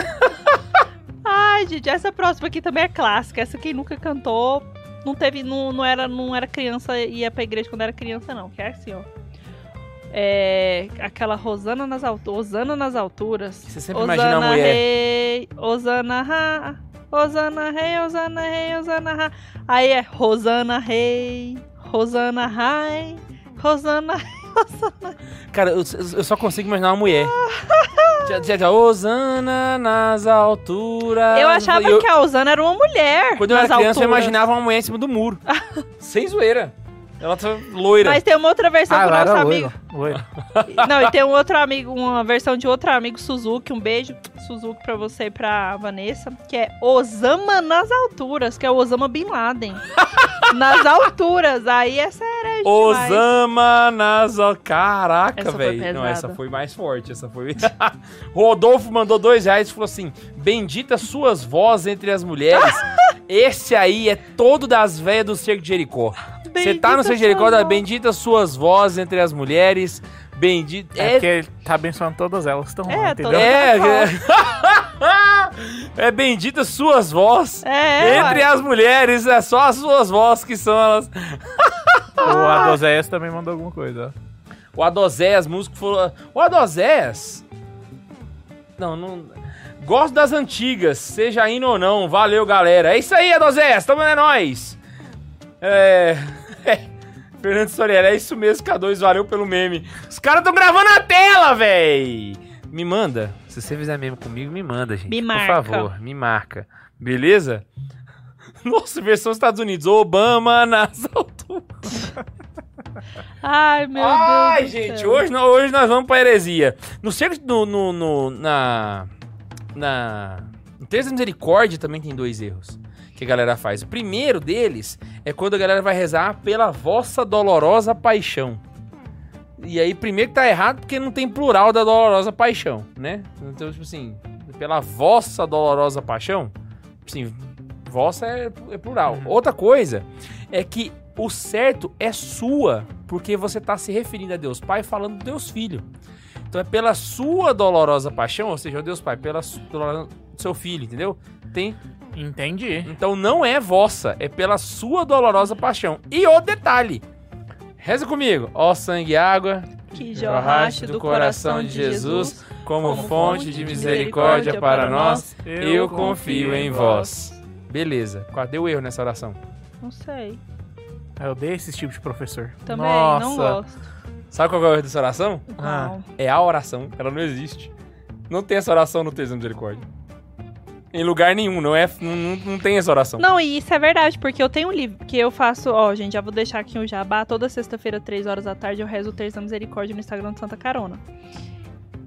Ai, gente, essa próxima aqui também é clássica. Essa quem nunca cantou, não teve, não, não era, não era criança e ia pra igreja quando era criança, não. Que é assim, ó. É. Aquela Rosana nas alturas. Osana nas alturas. Você sempre imagina a mulher. Rei, Osana Ra. Osana Rei, Osana Rei, Osana Ra. Aí é Rosana Rei, Rosana Rai, Rosana Cara, eu, eu só consigo imaginar uma mulher. Já- já- já, Osana nas alturas. Eu achava eu- que a Osana era uma mulher. Quando eu era criança, eu alturas. imaginava uma mulher em cima do muro. Sem zoeira. Ela tá loira. Mas tem uma outra versão Ah, com o ela nosso amigo. loira. loira. Não, e tem um outro amigo, uma versão de outro amigo, Suzuki. Um beijo, Suzuki, pra você e pra Vanessa. Que é Osama nas alturas, que é o Osama Bin Laden. nas alturas. Aí essa era demais. Osama nas... al- Caraca, velho. Não, essa foi mais forte. Essa foi... Rodolfo mandou dois reais e falou assim, bendita suas vozes entre as mulheres. Esse aí é todo das velhas do Cerco de Jericó. Você tá no voz. bendita suas vozes entre as mulheres. Bendita... É, porque ele tá abençoando todas elas, estão É, entendeu? todas- É, é bendita suas vozes. É, Entre as mulheres, é só as suas vozes que são elas. O Adozéias também mandou alguma coisa. ó. O Adozés, músico falou. O Adozés. Não, não. Gosto das antigas, seja indo ou não. Valeu, galera. É isso aí, Adozés. Tamo é nóis. É. Fernando Soriano, é isso mesmo, K2, valeu pelo meme. Os caras tão gravando a tela, véi! Me manda. Se você fizer meme comigo, me manda, gente. Me Por marca. favor, me marca. Beleza? Nossa, versão Estados Unidos. Obama nas alturas. Ai, meu Ai, Deus. do gente, hoje, hoje nós vamos pra heresia. No cerco, no, no, no- na, na, no Terça Misericórdia também tem dois erros que a galera faz. O primeiro deles é quando a galera vai rezar pela vossa dolorosa paixão. E aí, primeiro que tá errado porque não tem plural da dolorosa paixão, né? Então, tipo assim, pela vossa dolorosa paixão, assim, vossa é, é plural. Uhum. Outra coisa é que o certo é sua, porque você tá se referindo a Deus Pai falando do Deus Filho. Então é pela sua dolorosa paixão, ou seja, o Deus Pai, pela dolorosa do seu filho, entendeu? Tem, Entendi. então não é vossa, é pela sua dolorosa paixão. E o detalhe, reza comigo, ó sangue e água, Que jorraste do coração de Jesus, como, como fonte de misericórdia para nós, eu confio em vós. Beleza, qual deu erro nessa oração? Não sei. Eu odeio esse tipo de professor. Também Nossa. não gosto. Sabe qual é o erro dessa oração? Ah. Não. É a oração, ela não existe. Não tem essa oração no texto da misericórdia. Em lugar nenhum, não, é, não, não, tem essa oração. Não, e isso é verdade, porque eu tenho um livro que eu faço, ó, gente, já vou deixar aqui um jabá. Toda sexta-feira, três horas da tarde, eu rezo o Terço da Misericórdia no Instagram do Santa Carona.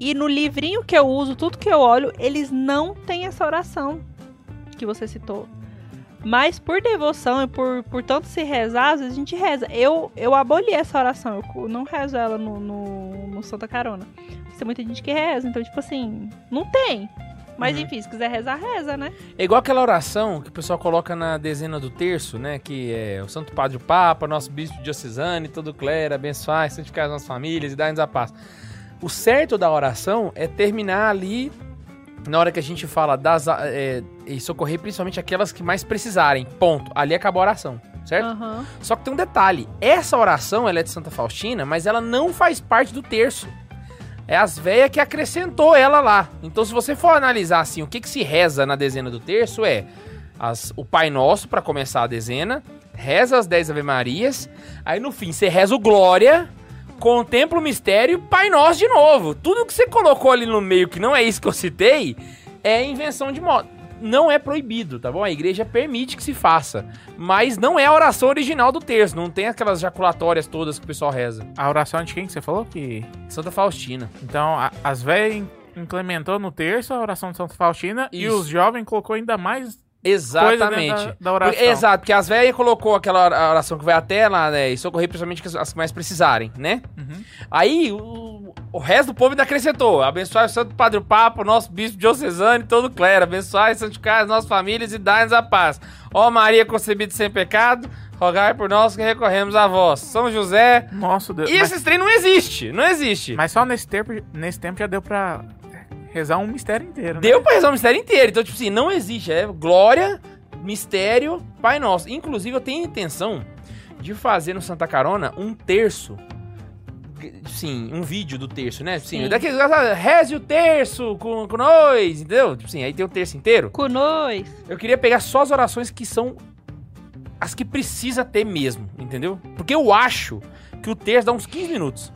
E no livrinho que eu uso, tudo que eu olho, eles não têm essa oração que você citou. Mas por devoção e por, por tanto se rezar, às vezes a gente reza. Eu, eu aboli essa oração, eu não rezo ela no, no, no Santa Carona. Tem muita gente que reza, então, tipo assim, não tem. Mas Uhum. enfim, se quiser rezar, reza, né? É igual aquela oração que o pessoal coloca na dezena do terço, né? Que é o Santo Padre o Papa, nosso bispo diocesano e todo clero, abençoai, santificar as nossas famílias e dar-nos a paz. O certo da oração é terminar ali na hora que a gente fala das é, e socorrer principalmente aquelas que mais precisarem. Ponto. Ali acabou a oração, certo? Aham. Só que tem um detalhe. Essa oração ela é de Santa Faustina, mas ela não faz parte do terço. É as velhas que acrescentou ela lá. Então, se você for analisar assim, o que, que se reza na dezena do terço é as- o Pai Nosso para começar a dezena, reza as 10 Ave Marias, aí no fim você reza o Glória, contempla o mistério e Pai Nosso de novo. Tudo que você colocou ali no meio que não é isso que eu citei é invenção de moda. Não é proibido, tá bom? A igreja permite que se faça. Mas não é a oração original do terço. Não tem aquelas jaculatórias todas que o pessoal reza. A oração de quem que você falou? Que... Santa Faustina. Então, a- as velhas implementou no terço a oração de Santa Faustina e Isso. os jovens colocou ainda mais Exatamente. da, da oração. Exato, porque as velhas colocou aquela ora- oração que vai até lá, né? E socorrer principalmente as- que mais precisarem, né? Uhum. Aí o, o resto do povo ainda acrescentou: abençoai o Santo Padre o Papa, o nosso bispo diocesano e todo o clero. Abençoai santificai as nossas famílias e dai-nos a paz. Ó Maria concebida sem pecado, rogai por nós que recorremos a vós. São José. Nossa Deus. E mas, esses trem não existe, não existe. mas só nesse tempo, nesse tempo já deu pra rezar um mistério inteiro, né? Deu pra rezar o mistério inteiro. Então, tipo assim, não existe. É glória, mistério, Pai Nosso. Inclusive, eu tenho a intenção de fazer no Santa Carona um terço. Sim, um vídeo do terço, né? Sim, Sim. daqueles reze o terço com, com nós, entendeu? Tipo assim, aí tem o terço inteiro. Com nós. Eu queria pegar só as orações que são as que precisa ter mesmo, entendeu? Porque eu acho que o terço dá uns 15 minutos.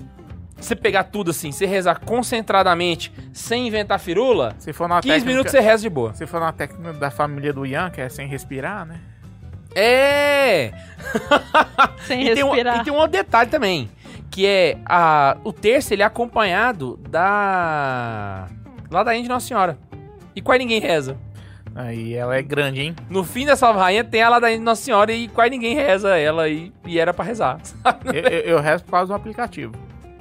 Você pegar tudo assim, você rezar concentradamente, sem inventar firula, Se for na 15 técnica, minutos você reza de boa. Se for na técnica da família do Ian, que é sem respirar, né? É! Sem E tem, um, respirar. e tem um outro detalhe também, que é a, o terço ele é acompanhado da ladainha de Nossa Senhora. E quase ninguém reza. Aí ela é grande, hein? No fim da Salve Rainha tem a ladainha de Nossa Senhora e quase ninguém reza ela e, e era pra rezar. eu, eu, eu rezo por causa do aplicativo.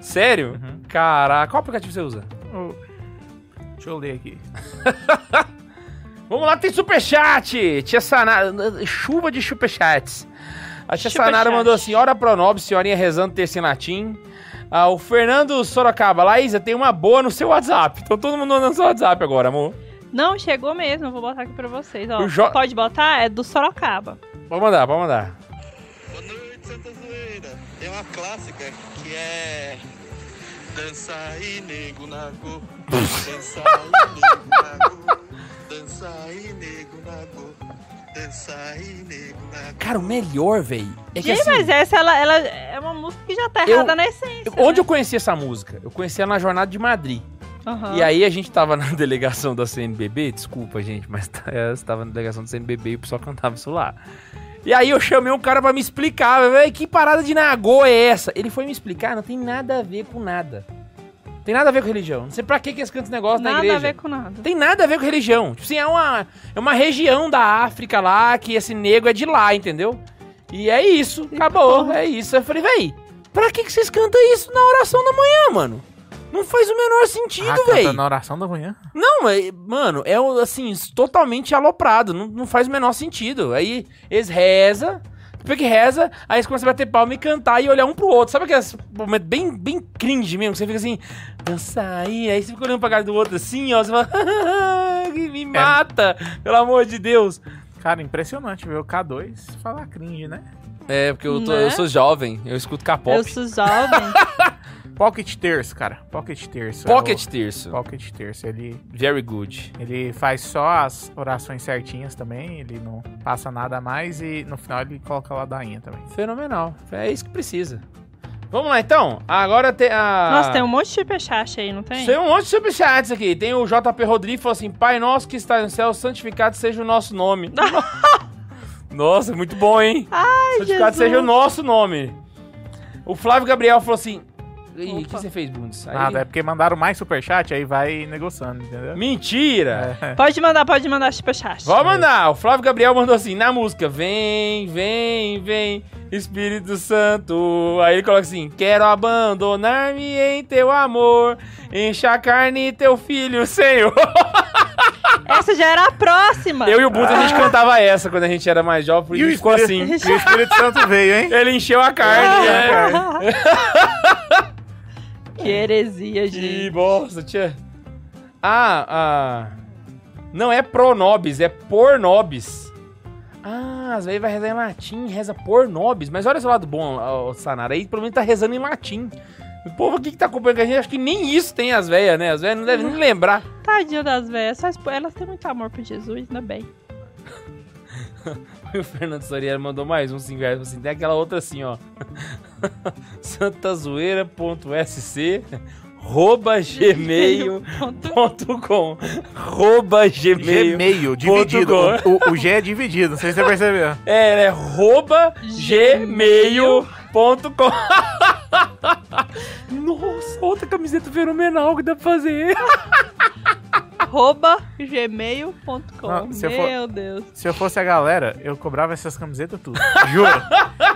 Sério? Uhum. Caraca, qual aplicativo você usa? Oh, Deixa eu ler aqui. Vamos lá, tem superchat! Tia Sanara, chuva de superchats. A tia Superchat. Sanara mandou assim, ora pro nobre, senhorinha rezando terço em latim. Ah, o Fernando Sorocaba, Laísa, tem uma boa no seu WhatsApp. Então todo mundo mandando seu WhatsApp agora, amor. Não, chegou mesmo. Vou botar aqui pra vocês. Ó, O Jo- Pode botar? É do Sorocaba. Pode mandar, pode mandar. Boa noite, Santa Zoeira. Tem uma clássica que é. Dança aí, nego na go. Dança aí, nego na go. Dança aí, nego na go. Dança aí, nego na go. Cara, o melhor, velho, é que Gente, assim... mas essa ela, ela é uma música que já tá Eu- errada na essência. eu- Onde né? eu conheci essa música? Eu conheci ela na Jornada de Madrid. Aham. E aí a gente tava na delegação da CNBB, desculpa, gente, mas eu estava na delegação da CNBB e o pessoal cantava isso lá. E aí eu chamei um cara pra me explicar, velho, que parada de nagô é essa? Ele foi me explicar, não tem nada a ver com nada. Tem nada a ver com religião. Não sei pra que que eles cantam esse negócio na Nada igreja. a ver com nada. Tem nada a ver com religião. Tipo assim, é uma, é uma região da África lá, que esse nego é de lá, entendeu? E é isso, acabou, é isso. Eu falei, véi, pra que que vocês cantam isso na oração da manhã, mano? Não faz o menor sentido, Ah, véi. na oração da manhã. Não, é- mano, é assim, totalmente aloprado. Não, não faz o menor sentido. Aí eles reza, depois que reza, aí eles começam a bater palma e cantar e olhar um pro outro. Sabe aqueles momentos bem, bem cringe mesmo? que Você fica assim, dançar aí, aí você fica olhando pra cara do outro assim, ó. Você fala, me mata, pelo amor de Deus. Cara, impressionante ver o K2 falar cringe, né? É, porque eu, tô- Né? eu sou jovem, eu escuto K-pop. Eu sou jovem. Pocket Terço, cara. Pocket Terço. Pocket É Terço. o... Pocket Terço. Ele, Very good. ele faz só as orações certinhas também. Ele não passa nada a mais e no final ele coloca a ladainha também. Fenomenal. É isso que precisa. Vamos lá então. Agora tem a. Nossa, tem um monte de superchat aí, não tem? Tem um monte de superchats aqui. Tem o JP Rodrigues que falou assim: Pai nosso que está no céu, santificado seja o nosso nome. Nossa, muito bom, hein? Ai, santificado Jesus. seja o nosso nome. O Flávio Gabriel falou assim: Ih, o que você fez, Bundes? Aí- Nada, é porque mandaram mais superchat, aí vai negociando, entendeu? Mentira! É. Pode mandar, pode mandar superchat. Vamos mandar. O Flávio Gabriel mandou assim, na música, vem, vem, vem, Espírito Santo. Aí ele coloca assim, quero abandonar-me em teu amor, encha a carne teu filho, Senhor. Essa já era a próxima. Eu e o Bundes, a gente cantava essa quando a gente era mais jovem, por E ficou assim. Espírito- E o Espírito Santo veio, hein? Ele encheu a carne, né? Que heresia, Que gente. bosta, tia. Ah, ah. Não é pronobis, é pornobis. Ah, às vezes vai rezar em latim, reza pornobis. Mas olha esse lado bom, ó, Sanara. Aí pelo menos tá rezando em latim. O povo aqui que tá acompanhando com a gente, acho que nem isso tem as velhas, né? As velhas não devem nem lembrar. Tadinha das velhas. Elas têm muito amor por Jesus, ainda bem. O Fernando Soriano mandou mais um sim, velho. Assim, tem aquela outra assim, ó. santazoeira.sc arroba gmail.com arroba gmail Gmail, dividido. O, o- G é dividido, não sei se você percebeu. É, é arroba gmail.com Nossa, outra camiseta fenomenal que dá pra fazer. Arroba gmail.com. Não, Meu for- Deus. Se eu fosse a galera, eu cobrava essas camisetas tudo. Juro.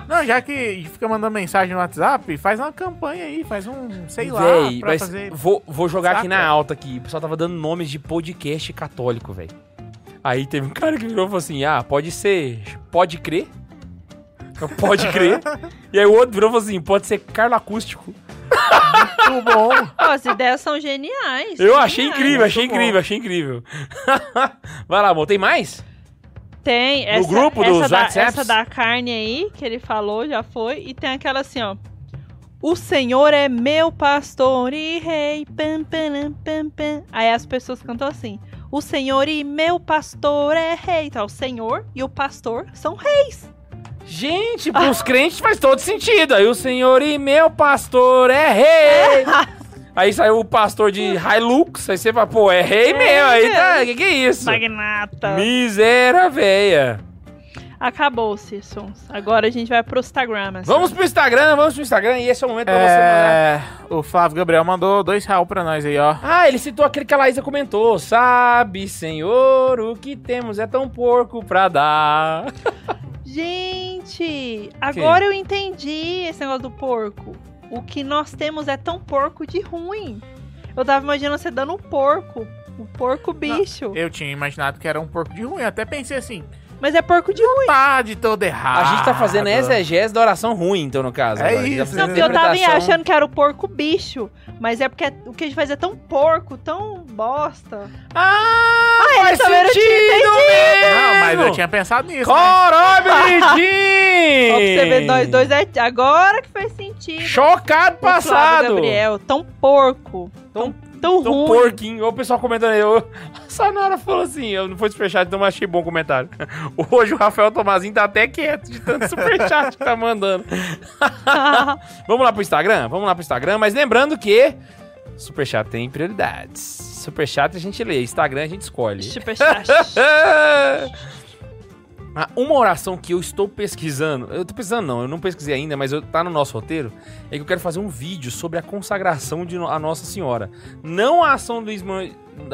Não, já que fica mandando mensagem no WhatsApp, faz uma campanha aí, faz um, sei lá, Véi, pra mas fazer. vou, vou jogar aqui Saca? na alta aqui. O pessoal tava dando nomes de podcast católico, velho. Aí teve um cara que virou e falou assim: ah, pode ser. Pode crer? Pode crer. e aí o outro virou e falou assim: pode ser Carlo Acústico. Muito bom. Pô, as ideias são geniais. Eu achei geniais. incrível, achei muito bom. incrível, achei incrível. Vai lá, amor, tem mais? Tem essa, grupo essa dos da, WhatsApps? essa da carne aí, que ele falou, já foi. E tem aquela assim, ó. O Senhor é meu pastor e rei. Pam, pam, pam, pam. Aí as pessoas cantam assim. O Senhor e meu pastor é rei. Então, o Senhor e o pastor são reis. Gente, pros crentes faz todo sentido. Aí o senhor e meu pastor é rei. Aí saiu o pastor de Hilux, aí você fala, pô, é rei mesmo. Aí tá, que que é isso? Magnata. Miséria véia. Acabou-se, Sons. Agora a gente vai pro Instagram. assim. Vamos pro Instagram, vamos pro Instagram. E esse é o momento pra você mandar. É, o Flávio Gabriel mandou dois real pra nós aí, ó. Ah, ele citou aquele que a Laísa comentou. Sabe, senhor, o que temos é tão porco pra dar. Gente, agora eu entendi esse negócio do porco. O que nós temos é tão porco de ruim. Eu tava imaginando você dando um porco. Um porco bicho. Eu tinha imaginado que era um porco de ruim, até pensei assim, Mas é porco de ruim. tá de todo errado. A gente tá fazendo exegese da oração ruim, então, no caso. É agora. Tá isso, Não, porque eu tava achando que era o porco bicho. Mas é porque o que a gente faz é tão porco, tão bosta. Ah, ele faz tinha sentido mesmo! Não, mas eu tinha pensado nisso, né? Caralho, bonitinho! Ó, pra você ver, nós dois é. Agora que faz sentido. Chocado O passado! Gabriel, tão porco. Tão- Tão, tão Tão ruim. porquinho. Olha o pessoal comentando aí. eu- A Sanara falou assim, eu não fui superchat, então mas achei bom o comentário. Hoje o Rafael Tomazinho tá até quieto de tanto superchat que tá mandando. Vamos lá pro Instagram? Vamos lá pro Instagram, mas lembrando que superchat tem prioridades. Superchat a gente lê, Instagram a gente escolhe. Superchat. Ah, Uma oração que eu estou pesquisando, eu tô pesquisando não, eu não pesquisei ainda, mas eu, tá no nosso roteiro, é que eu quero fazer um vídeo sobre a consagração de a Nossa Senhora. Não a ação Luís, Mo-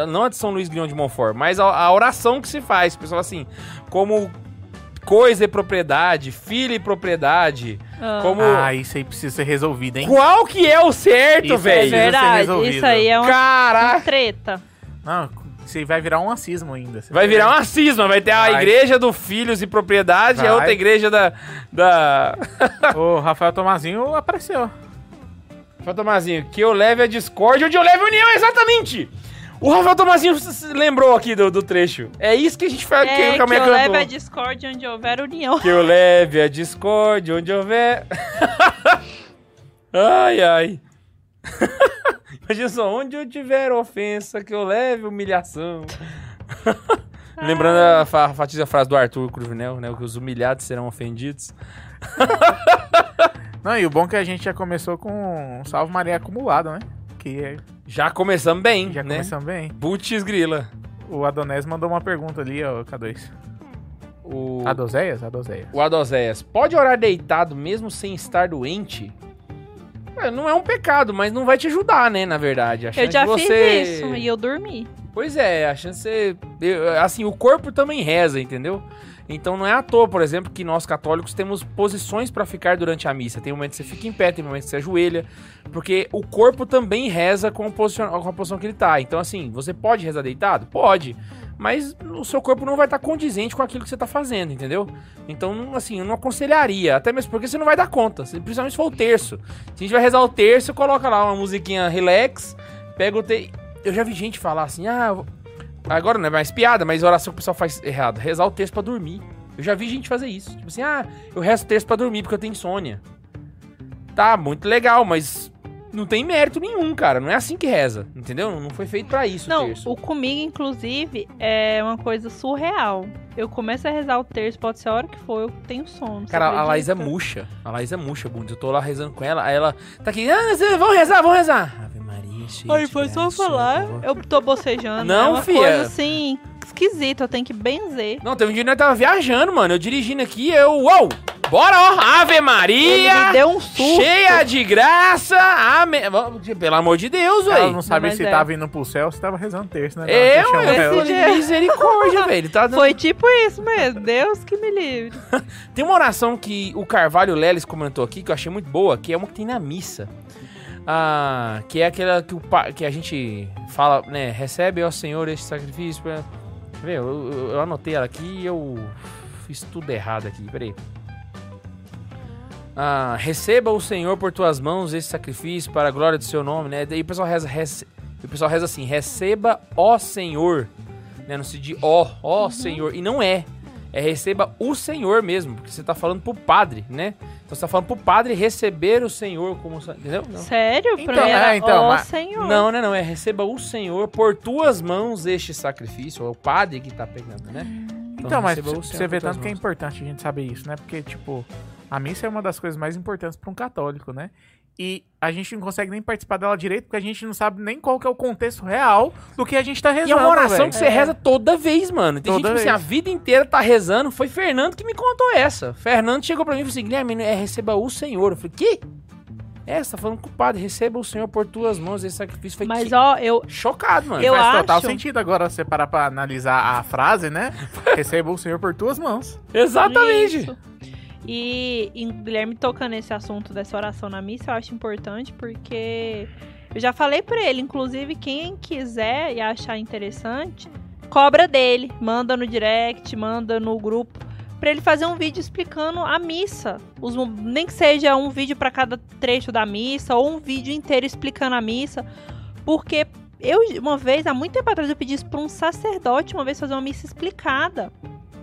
não a de São Luís Guilhom de Montfort, mas a, a oração que se faz, pessoal, assim, como coisa e propriedade, filho e propriedade, Ah. como... Ah, isso aí precisa ser resolvido, hein? Qual que é o certo, Isso É velho? ser verdade, isso aí é uma, uma Caraca! treta. Não, aí vai virar um racismo ainda. Você Vai virar uma cisma, vai ter a Vai. igreja do Filhos e Propriedade e a Vai. outra igreja da... da... O Rafael Tomazinho apareceu. Rafael Tomazinho, que eu leve a discórdia onde eu leve a união, exatamente! O Rafael Tomazinho lembrou aqui do, do trecho. É isso que a gente faz, que, É, que eu cantou. leve a discórdia onde houver união. Que eu leve a discórdia onde houver... ai, ai. Imagina só, onde eu tiver ofensa, que eu leve humilhação. Lembrando a, fa a frase do Arthur Cruvinel, né? Que os humilhados serão ofendidos. Não, e o bom é que a gente já começou com um Salve Maria acumulado, né? Que é- Já começamos bem, já né? começamos bem. Putz grila. O Adonés mandou uma pergunta ali, ó, K2. O... Adozeias? Adozeias. O Adozéias, pode orar deitado mesmo sem estar doente? É, não é um pecado, mas não vai te ajudar, né, na verdade. A Eu já você... fiz isso e eu dormi. Pois é, a chance... Assim, o corpo também reza, entendeu? Então não é à toa, por exemplo, que nós católicos temos posições pra ficar durante a missa. Tem momento que você fica em pé, tem momento que você ajoelha, porque o corpo também reza com, posicion- com a posição que ele tá. Então assim, você pode rezar deitado? Pode. Mas o seu corpo não vai estar condizente com aquilo que você tá fazendo, entendeu? Então, assim, eu não aconselharia. Até mesmo porque você não vai dar conta. Principalmente se for o terço. Se a gente vai rezar o terço, coloca lá uma musiquinha relax, pega o te... Eu já vi gente falar assim, ah, agora não é mais piada, mas oração que o pessoal faz errado. Rezar o terço pra dormir. Eu já vi gente fazer isso. Tipo assim, ah, eu rezo o terço pra dormir porque eu tenho insônia. Tá, muito legal, mas não tem mérito nenhum, cara. Não é assim que reza, entendeu? Não foi feito pra isso o Não, terço. o comigo, inclusive, é uma coisa surreal. Eu começo a rezar o terço, pode ser a hora que for, eu tenho sono. Cara, a Laís é murcha. A Laís é murcha, Bundes. Eu tô lá rezando com ela, aí ela tá aqui, ah, vão rezar, vão rezar. De foi só falar. Eu tô bocejando. Não, é uma fia. coisa assim, esquisita, eu tenho que benzer. Não, teve um dia que nós tava viajando, mano. Eu dirigindo aqui, eu, uou, bora, ó, Ave Ele Maria, me deu um susto. cheia de graça. Vamos, Pelo amor de Deus, Ela velho. não sabia se é. tava indo pro céu ou se tava rezando terço, né? Eu, Ela chamou eu ela. falei, dia. misericórdia, velho. Tá dando- Foi tipo isso mesmo, Deus que me livre. Tem uma oração que o Carvalho Leles comentou aqui, que eu achei muito boa, que é uma que tem na missa. Ah, que é aquela que, o, que a gente fala, né? Recebe, ó Senhor, este sacrifício. Pra... Ver? Eu, eu- anotei ela aqui e eu fiz tudo errado aqui. Peraí. Ah, receba o Senhor por tuas mãos esse sacrifício para a glória do seu nome, né? Daí o pessoal reza, rece- o pessoal reza assim: receba, ó Senhor. Né? No sentido de ó, ó Senhor. E não é. É receba o Senhor mesmo, porque você tá falando pro padre, né? Então você tá falando pro padre receber o Senhor como. Entendeu? Não. Sério? Pra Então, mim era, é, então, mas- Senhor. Não, né? Não, é receba o Senhor por tuas mãos este sacrifício. É o padre que tá pegando, né? Então, mas receba o você vê tanto que é importante a gente saber isso, né? Porque, tipo, a missa é uma das coisas mais importantes pra um católico, né? E a gente não consegue nem participar dela direito porque a gente não sabe nem qual que é o contexto real do que a gente tá rezando. E é uma oração velho. que você reza toda vez, mano. Tem Toda gente que assim, a vida inteira tá rezando. Foi Fernando que me contou essa. Fernando chegou pra mim e falou assim: Guilherme, é receba o Senhor. Eu falei: Que? É, você tá falando com o padre, receba o Senhor por tuas mãos esse sacrifício. Falei, Mas "Que?" ó, eu, Chocado, mano. Eu Faz total acho- sentido agora você parar pra analisar a frase, né? Receba o Senhor por tuas mãos. Exatamente. Isso. E, e Guilherme tocando nesse assunto dessa oração na missa, eu acho importante porque eu já falei pra ele, inclusive quem quiser e achar interessante, cobra dele, manda no direct, manda no grupo pra ele fazer um vídeo explicando a missa, Os nem que seja um vídeo pra cada trecho da missa ou um vídeo inteiro explicando a missa, porque eu uma vez há muito tempo atrás eu pedi isso pra um sacerdote uma vez fazer uma missa explicada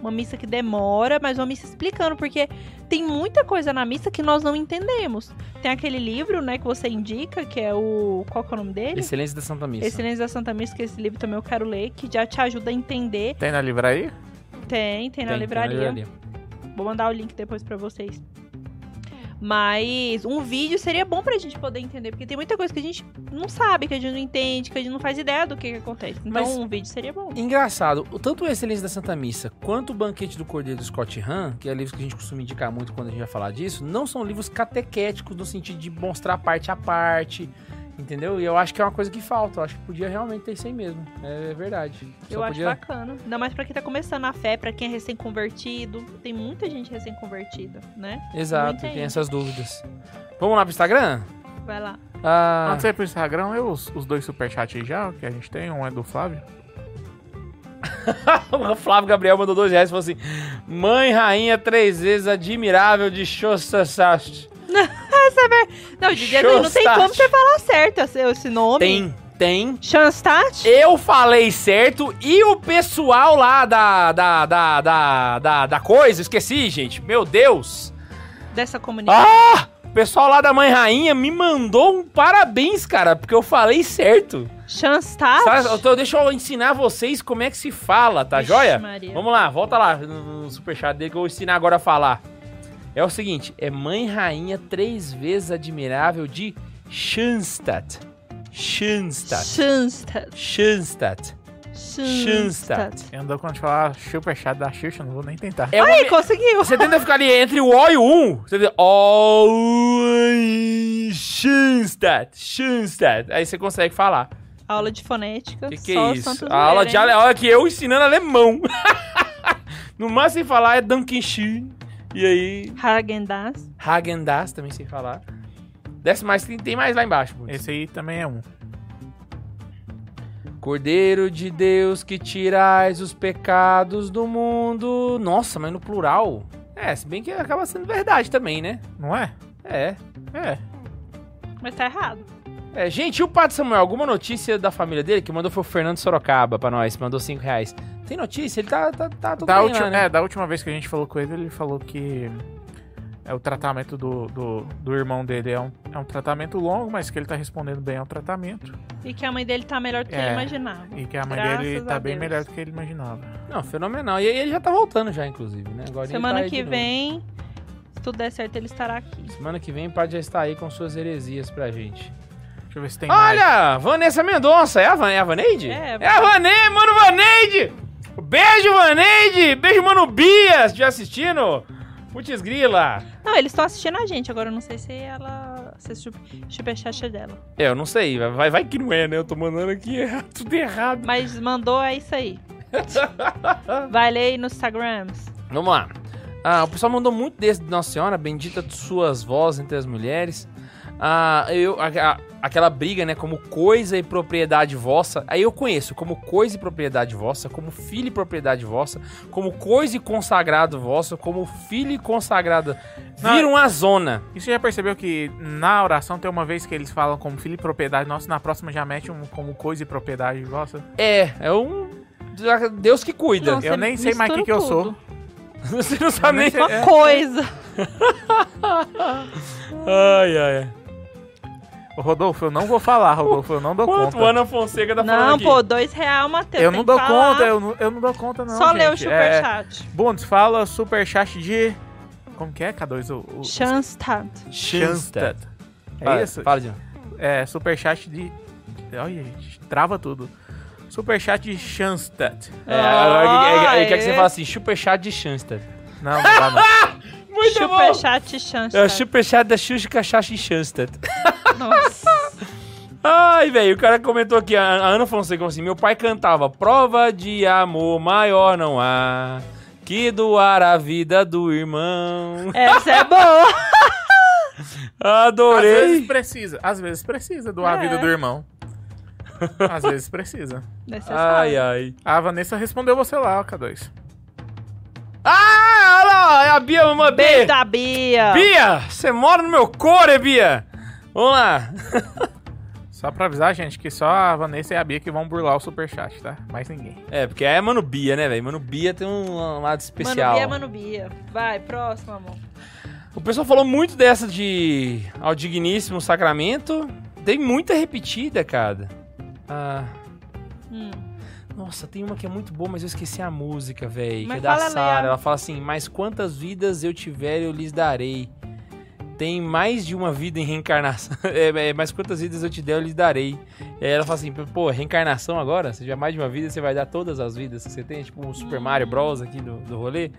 uma missa que demora, mas uma missa explicando, porque tem muita coisa na missa que nós não entendemos. Tem aquele livro, né, que você indica, que é o. Qual que é o nome dele? Excelência da Santa Missa. Excelência da Santa Missa, que esse livro também eu quero ler, que já te ajuda a entender. Tem na livraria? Tem, tem na, Tem, livraria. Vou mandar o link depois pra vocês. Mas um vídeo seria bom pra gente poder entender, porque tem muita coisa que a gente não sabe, que a gente não entende, que a gente não faz ideia do que, que acontece. Então Mas- um vídeo seria bom. Engraçado, o- tanto o Excelência da Santa Missa quanto o Banquete do Cordeiro do Scott Hahn, que é livros que a gente costuma indicar muito quando a gente vai falar disso, não são livros catequéticos no sentido de mostrar parte a parte, entendeu? E eu acho que é uma coisa que falta, eu acho que podia realmente ter isso aí mesmo, é verdade. Só Eu acho podia... bacana. Ainda mais pra quem tá começando a fé, pra quem é recém-convertido. Tem muita gente recém-convertida, né? Exato, tem essas dúvidas. Vamos lá pro Instagram? Vai lá. Ah, Antes de ir pro Instagram, eu os, os dois superchats aí já, que a gente tem, um é do Flávio. o Flávio Gabriel mandou dois reais e falou assim: Mãe rainha três vezes admirável de Shostasashi. Não, DJ, não tem Shostat. como você falar certo esse, nome. Tem, tem. Chanstat? Eu falei certo e o pessoal lá da, da, da, da, da, da coisa, esqueci, gente. Meu Deus. Dessa comunidade. Ah! O pessoal lá da Mãe Rainha me mandou um parabéns, cara, porque eu falei certo. Chanstat? Tô- deixa eu ensinar vocês como é que se fala, tá Vixe, joia? Maria. Vamos lá, volta lá no, no superchat dele que eu vou ensinar agora a falar. É o seguinte, é Mãe Rainha três vezes admirável de Schanstatt. Schanstatt. Chanstat. Schanstatt. Schanstatt. E andou quando a gente falar superchat da Xuxa, não vou nem tentar. É uma, Aí, conseguiu. você tenta ficar ali entre o O e o 1. Você tenta. O. Schanstatt. Schanstatt. Aí você consegue falar. Aula de fonética. O que, que só é isso? A aula de ale... Olha que eu ensinando alemão. No mais sem falar é Dunkin' E aí, Hagen-Dazs. Hagen Dazs também sem falar. Desce mais, tem, tem mais lá embaixo. putz. Esse aí também é um. Cordeiro de Deus que tirais os pecados do mundo. Nossa, mas no plural. É, se bem que acaba sendo verdade também, né? Não é? É. É. Mas tá errado. É, gente, e o Padre Samuel, alguma notícia da família dele? Que mandou foi o Fernando Sorocaba pra nós, mandou 5 reais. Tem notícia? Ele tá, tá, tá tudo Da, bem ulti- lá, né? é, da última vez que a gente falou com ele, ele falou que é o tratamento do, do, do irmão dele é um, é um tratamento longo, mas que ele tá respondendo bem ao tratamento. E que a mãe dele tá melhor do que É. ele imaginava. E que a mãe Graças dele a tá bem Deus. melhor do que ele imaginava. Não, fenomenal. E aí ele já tá voltando já, inclusive, né? Agora ele Semana tá aí que de novo. vem, se tudo der certo, ele estará aqui. Semana que vem o Padre já está aí com suas heresias pra gente. Deixa eu ver se tem mais. Olha, Vanessa Mendonça. É a, Van, é a Vaneide? É, é a Vaneide, mano, Vaneide! Beijo, Vaneide! Beijo, mano, Bia, se estiver assistindo. Putz grila. Não, eles estão assistindo a gente. Agora eu não sei se ela. Se esse superchat é dela. É, eu não sei, vai, vai que não é, né? Eu tô mandando aqui é tudo errado. Mas mandou, é isso aí. Vai ler aí nos Instagrams. Vamos lá. Ah, o pessoal mandou muito desse de Nossa Senhora, bendita de suas vozes entre as mulheres. Ah, eu, a- a- aquela briga, né, como coisa e propriedade vossa. Aí eu conheço como coisa e propriedade vossa, como filho e propriedade vossa, como coisa e consagrado vosso, como filho e consagrado. Vira uma zona. E você já percebeu que na oração tem uma vez que eles falam como filho e propriedade nossa, na próxima já mete um como coisa e propriedade vossa? É, é um. Deus que cuida. Não, eu nem sei mais o que, que eu sou. Você não sabe nem. Uma É. coisa. Ai, ai, ai. Rodolfo, eu não vou falar, Rodolfo, eu não dou Quanto conta. o Ana Fonseca tá falando Não, aqui? pô, dois real, Matheus. Eu não dou falar. conta, eu não, eu não dou conta não, Só lê o gente. É, superchat. Bundes, fala superchat de... Como que é, K2? O, o... Schanstatt. Schanstatt. É Fala, isso? Fala, John. É, superchat de... Olha, gente, trava tudo. Superchat de Schanstatt. É, agora ele quer que você Ah, fale assim, superchat de Shanster. Não, não dá não. Muito Superchat É o Schanstatt. superchat da Xuxa Cachaça de Shanster. Nossa. Ai, velho, o cara comentou aqui, a a Ana Fonseca, falou assim, meu pai cantava, prova de amor maior não há que doar a vida do irmão. Essa é boa. Às Adorei. vezes precisa, às vezes precisa doar a É. vida do irmão. Às vezes precisa. Ai, ai. A Vanessa respondeu você lá, ó, K2. Ah, olha lá, é a Bia, uma Beijo Bia. da Bia. Bia, você mora no meu core, Bia. Vamos lá. Só pra avisar, gente, que só a Vanessa e a Bia que vão burlar o superchat, tá? Mais ninguém. É, porque é Mano Bia, né, velho? Mano Bia tem um lado especial. Mano Bia, Mano Bia. Vai, próximo, amor. O pessoal falou muito dessa de ao digníssimo sacramento. Tem muita repetida, cara. Ah, Hum. nossa, tem uma que é muito boa, mas eu esqueci a música, velho. Que Mas é da fala, Sara. Ela fala assim: Mas quantas vidas eu tiver, eu lhes darei. Tem mais de uma vida em reencarnação. É, é, mas quantas vidas eu te der, eu lhes darei. E ela fala assim: Pô, reencarnação agora? Se tiver mais de uma vida, você vai dar todas as vidas que você tem? Tipo um Super. Mario Bros. aqui do, do rolê.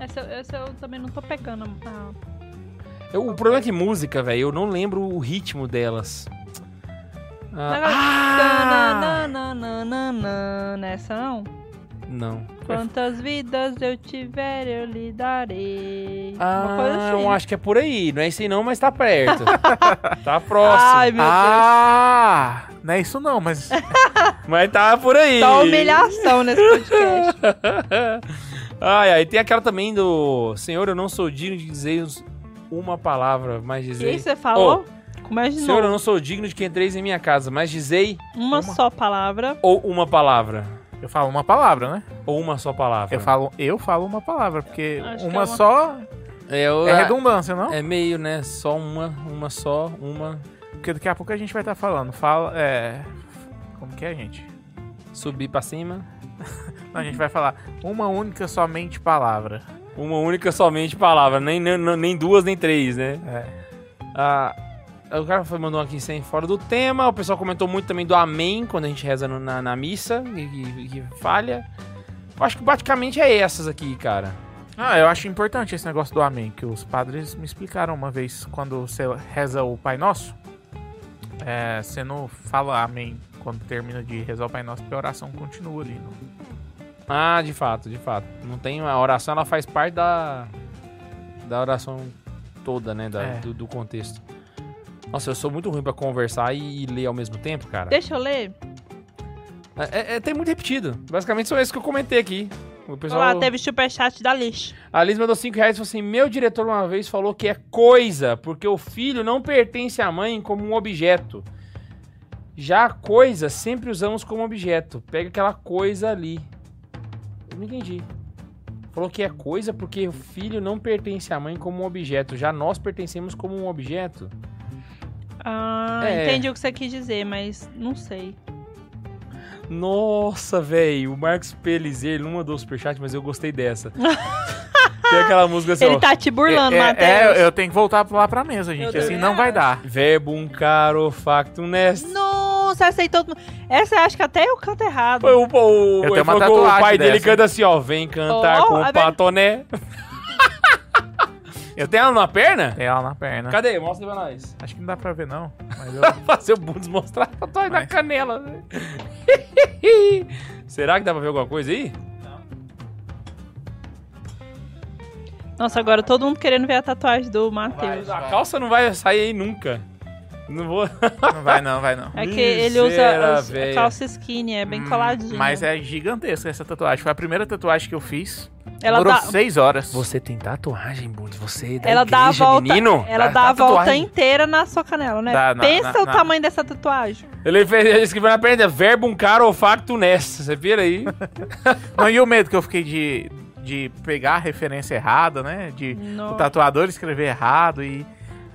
Essa, essa eu também não tô pecando. Ah, Eu- o problema é que música, velho, eu não lembro o ritmo delas. Ah, ah! Nessa não? Não. Quantas vidas eu tiver, eu lhe darei. Uma Ah, coisa assim. eu acho que é por aí. Não é isso aí não, mas tá perto. tá próximo. Ai, meu ah, não é isso não, mas... Mas tá por aí. Deus. Dá humilhação nesse podcast. ai, ai. Tem aquela também do... Senhor, eu não sou digno de dizer uma palavra, mas E aí dizei... você falou? Como de Senhor, eu não sou digno de que entreis em minha casa, mas dizei Uma, só palavra. ou uma palavra. Eu falo uma palavra, né? Ou uma só palavra. Eu falo, eu falo uma palavra, porque que é uma uma- só É, eu- é redundância, não? É meio, né? Só uma, uma só, uma... Porque daqui a pouco a gente vai estar falando. Fala, é... Como que é, gente? Subir pra cima. Não, a gente vai falar uma única somente palavra. Uma única somente palavra, nem, nem, nem duas nem três, né? É. Ah, o cara foi, mandou aqui sem fora do tema. O pessoal comentou muito também do amém quando a gente reza no- na, na missa, que, que- falha. Eu acho que praticamente é essas aqui, cara. Ah, eu acho importante esse negócio do amém, que os padres me explicaram uma vez quando você reza o Pai Nosso. É, você não fala amém quando termina de rezar o Pai Nosso, porque a oração continua ali. No... Ah, de fato, de fato. Não tem a oração, ela faz parte da da oração toda, né, da- É. do, do contexto. Nossa, eu sou muito ruim pra conversar e, e ler ao mesmo tempo, cara. Deixa eu ler. É, é- tem muito repetido. Basicamente são esses que eu comentei aqui. O pessoal... Olha lá, teve superchat da Liz. A Liz mandou 5 reais e falou assim: Meu diretor uma vez falou que é coisa, porque o filho não pertence à mãe como um objeto. Já a coisa sempre usamos como objeto. Pega aquela coisa ali. Eu não entendi. Falou que é coisa porque o filho não pertence à mãe como um objeto. Já nós pertencemos como um objeto. Ah, É. entendi o que você quis dizer, mas não sei. Nossa, velho. O Marcos Pelizer, ele não mandou o superchat, mas eu gostei dessa. Tem aquela música assim, Ele ó. tá te burlando, é, Matheus. é, eu tenho que voltar lá pra mesa, gente. Meu Assim Deus. não vai dar. Verbum caro factum nest. Nossa, essa aí todo mundo. Essa eu acho que até eu canto errado. O, o, Eu ele tenho uma o pai dele dessa. canta assim, ó. Vem cantar Oh, com a o ver- patoné. Eu tenho ela na perna? Tem ela na perna. Cadê? Mostra aí pra nós. Acho que não dá pra ver, não. Mas eu... Fazer o Bundes mostrar a tatuagem na Mas- canela. né? Será que dá pra ver alguma coisa aí? Nossa, agora todo mundo querendo ver a tatuagem do Matheus. A calça não vai sair aí nunca. Não vou. não vai não, vai não. É que ele usa os- calça skinny, é bem Hum, coladinho. Mas é gigantesca essa tatuagem. Foi a primeira tatuagem que eu fiz. Ela Demorou dá, seis horas. Você tem tatuagem, Bundes? Você é da ela dá a igreja, volta, menino? ela Dá- dá, a volta tatuagem. inteira na sua canela, né? Dá, na- Pensa na- o na- tamanho dessa tatuagem. Ele, fez, ele escreveu na perna, verbum caro factum nest. Você vira aí? Não, e o medo que eu fiquei de, de pegar a referência errada, né? De No- o tatuador escrever errado e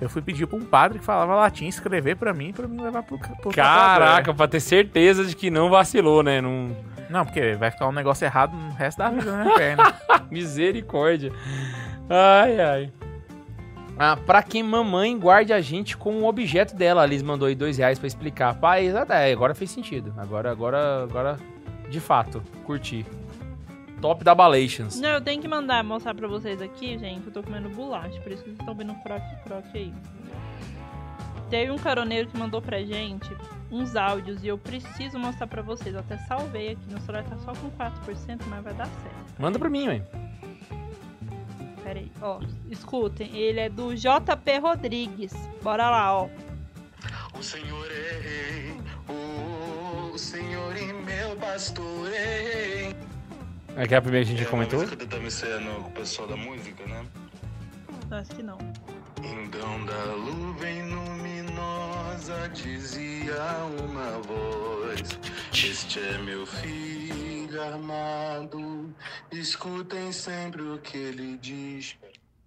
eu fui pedir pra um padre que falava latim escrever pra mim, pra mim levar pro, pro Caraca, pra ter certeza de que não vacilou, né? Não... Não, porque vai ficar um negócio errado no resto da vida na minha perna. Misericórdia. Ai, ai. Ah, pra que mamãe guarde a gente como um objeto dela. A Liz mandou aí dois reais pra explicar. Pai, é, agora fez sentido. Agora, agora, agora, de fato, curti. Top da Balations. Não, eu tenho que mandar, mostrar pra vocês aqui, gente. Eu tô comendo bolacha, por isso que vocês estão vendo um croque-croque aí. Teve um caroneiro que mandou pra gente uns áudios e eu preciso mostrar pra vocês. Eu até salvei aqui. Meu celular tá só com 4%, mas vai dar certo. Manda pra mim, ué. Pera aí, ó. Escutem, ele é do JP Rodrigues. Bora lá, ó. O Senhor é rei, o Senhor e meu pastor é rei. É que é a primeira que a gente É uma comentou? música do Damasceno com o pessoal da música, né? Acho que não. Então da nuvem luminosa dizia uma voz Este é meu filho amado Escutem sempre o que ele diz?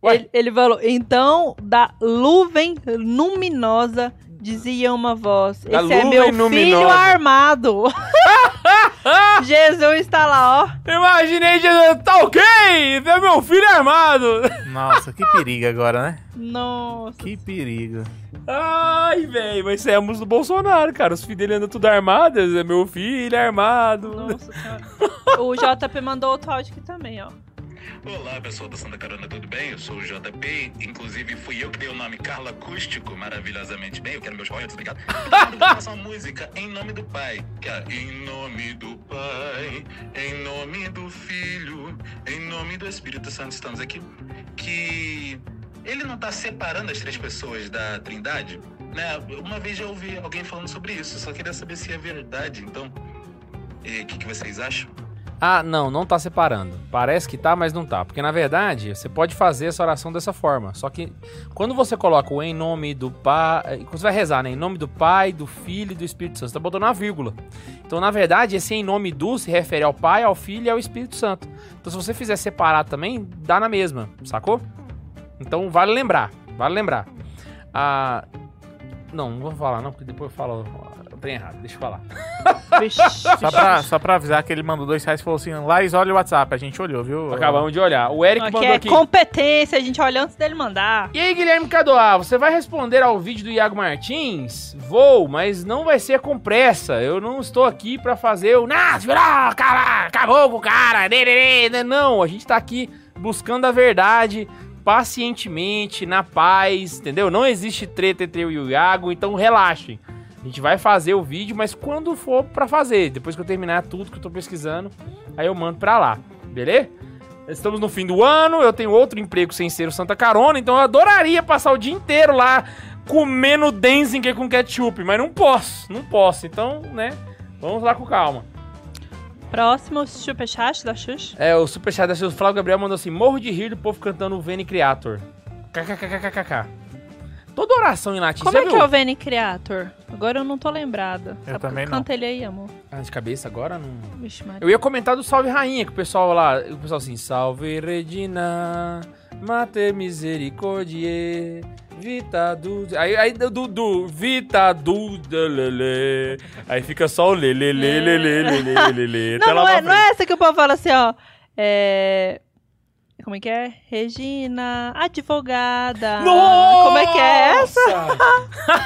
Ele, ele falou, então, da nuvem luminosa dizia uma voz. Da Esse é meu filho luminosa." armado. Jesus está lá, ó. Imaginei, Jesus, tá ok! É meu filho armado! Nossa, que perigo agora, né? Nossa. Que perigo. Ai, velho, mas isso é a música do Bolsonaro, cara. Os filhos dele andam tudo armados. É meu filho armado. Nossa senhora. O JP mandou outro áudio aqui também, ó. Olá pessoal da Santa Carona, tudo bem? Eu sou o JP, inclusive fui eu que dei o nome Carla Acústico, maravilhosamente bem, eu quero meus royalties, obrigado. Eu vou uma música em nome do Pai, que é Em nome do Pai, em nome do Filho, em nome do Espírito Santo, estamos aqui, que ele não está separando as três pessoas da Trindade, né? Uma vez já ouvi alguém falando sobre isso, só queria saber se é verdade, então, e o que, que vocês acham? Ah, não, não tá separando. Parece que tá, mas não tá. Porque na verdade, você pode fazer essa oração dessa forma. Só que quando você coloca o em nome do Pai. Quando você vai rezar, né? Em nome do Pai, do Filho e do Espírito Santo. Você tá botando uma vírgula. Então, na verdade, esse em nome do se refere ao Pai, ao Filho e ao Espírito Santo. Então, se você fizer separado também, dá na mesma, sacou? Então, vale lembrar. Vale lembrar. Ah. Não, não vou falar, não, porque depois eu falo. Tenho errado, deixa eu falar. Só pra, só pra avisar que ele mandou dois reais e falou assim: Laís, olha o WhatsApp. A gente olhou, viu? Acabamos de olhar. O Eric Aqui mandou é aqui. competência, a gente olha antes dele mandar. E aí, Guilherme Cadoá, você vai responder ao vídeo do Iago Martins? Vou, mas não vai ser com pressa. Eu não estou aqui pra fazer o. Nossa, virou, cara, acabou com o cara. né, né, né." Não, a gente tá aqui buscando a verdade pacientemente, na paz, entendeu? Não existe treta entre eu e o Iago, então relaxem. A gente vai fazer o vídeo, mas quando for pra fazer, depois que eu terminar tudo que eu tô pesquisando, aí eu mando pra lá, beleza? Estamos no fim do ano, eu tenho outro emprego sem ser o Santa Carona, então eu adoraria passar o dia inteiro lá comendo Denzinger com ketchup, mas não posso, não posso. Então, né, vamos lá com calma. Próximo, superchat da Xuxa. É, o superchat da Silvio Flávio Gabriel mandou assim: Morro de rir do povo cantando o Veni Creator. KKKKKK. Toda oração em latim, Como é que é o Veni Creator? Agora eu não tô lembrada. Eu Sabe, também não. Canta ele aí, amor. Ah, de cabeça agora não. Vixe, Maria. Eu ia comentar do Salve Rainha, que o pessoal lá, o pessoal assim, Salve Regina, Mater Misericordiae, Vita do... Aí, aí do, do, Vita lelê. Aí fica só o lê, lê, lê, lê, lê, lê, lê, lê, lê, Não, é, não é essa que o povo fala assim, ó. É. Como é que é? Regina, advogada. Como é que é essa?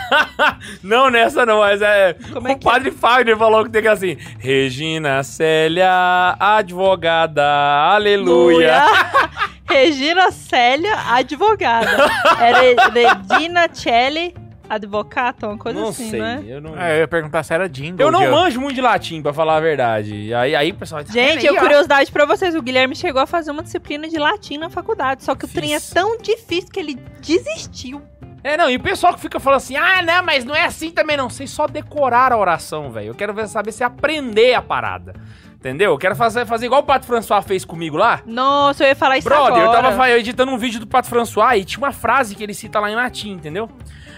não, nessa não, mas é... Como é o que é? padre Fagner falou que tem que assim, Regina Célia, advogada, aleluia. Regina Célia, advogada. Era Regina Celli, advogata, uma coisa Não assim, sei, né? eu não... É, eu ia perguntar se era jingle. Eu não manjo muito de latim, pra falar a verdade. Aí, aí o pessoal... tá Gente, eu ó? curiosidade pra vocês, o Guilherme chegou a fazer uma disciplina de latim na faculdade, só que o trem é Fiz. tão difícil que ele desistiu. É, não, e o pessoal que fica falando assim, ah, não, mas não é assim também não. Vocês só decorar a oração, velho. Eu quero saber se aprender a parada. Entendeu? Eu quero fazer, fazer igual o Pato François fez comigo lá. Nossa, eu ia falar isso Brother, eu agora. tava fa- editando um vídeo do Pato François e tinha uma frase que ele cita lá em latim, entendeu?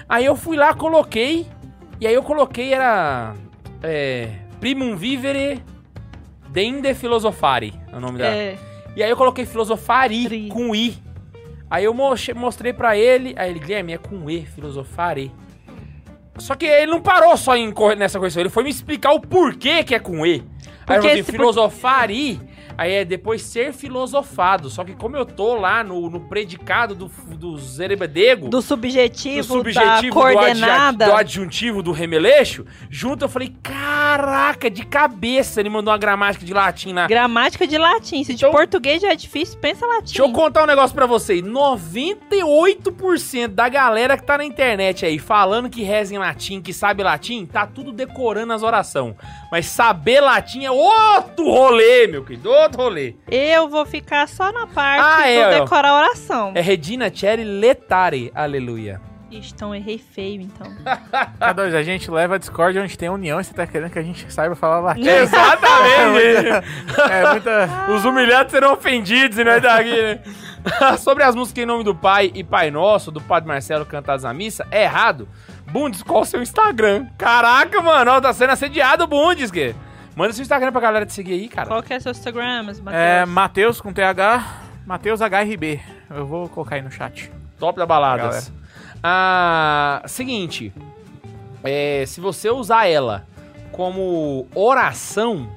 Aí eu fui lá, coloquei, e aí eu coloquei, era... É... Primum vivere dende filosofare, é o nome dela. É, E aí eu coloquei filosofari Tri. com I. Aí eu mo- mostrei pra ele, aí ele, Guilherme, é com E, filosofare. Só que ele não parou só em nessa correção, ele foi me explicar o porquê que é com E. Aí eu esse por- filosofari, aí é depois ser filosofado. Só que como eu tô lá no, no predicado do, do zerebedego, do subjetivo, do subjetivo, da coordenada. Do, adja- do adjuntivo, do remeleixo, junto eu falei, caraca, de cabeça ele mandou uma gramática de latim lá. Gramática de latim. Se de Então- português já é difícil, pensa latim. Deixa eu contar um negócio pra vocês. 98% da galera que tá na internet aí falando que reza em latim, que sabe latim, tá tudo decorando as orações. Mas saber latim é outro rolê, meu querido. Outro rolê. Eu vou ficar só na parte Ah, do é, ó. decorar a oração. É Regina Cherry Letare. Aleluia. Ixi, então errei feio, então. K2, a gente leva a Discord onde tem união e você tá querendo que a gente saiba falar latim. Exatamente. É muita. Os humilhados serão ofendidos e nós daqui, né? Sobre as músicas em nome do Pai e Pai Nosso, do Padre Marcelo cantadas na missa, é errado. Bundes, qual o seu Instagram? Caraca, mano, ó, tá sendo assediado o Bundes, que? Manda seu Instagram pra galera te seguir aí, cara. Qual que é seu Instagram, Matheus? É Matheus com TH, Matheus HRB. Eu vou colocar aí no chat. Top da baladas. Ah, seguinte. É, se você usar ela como oração.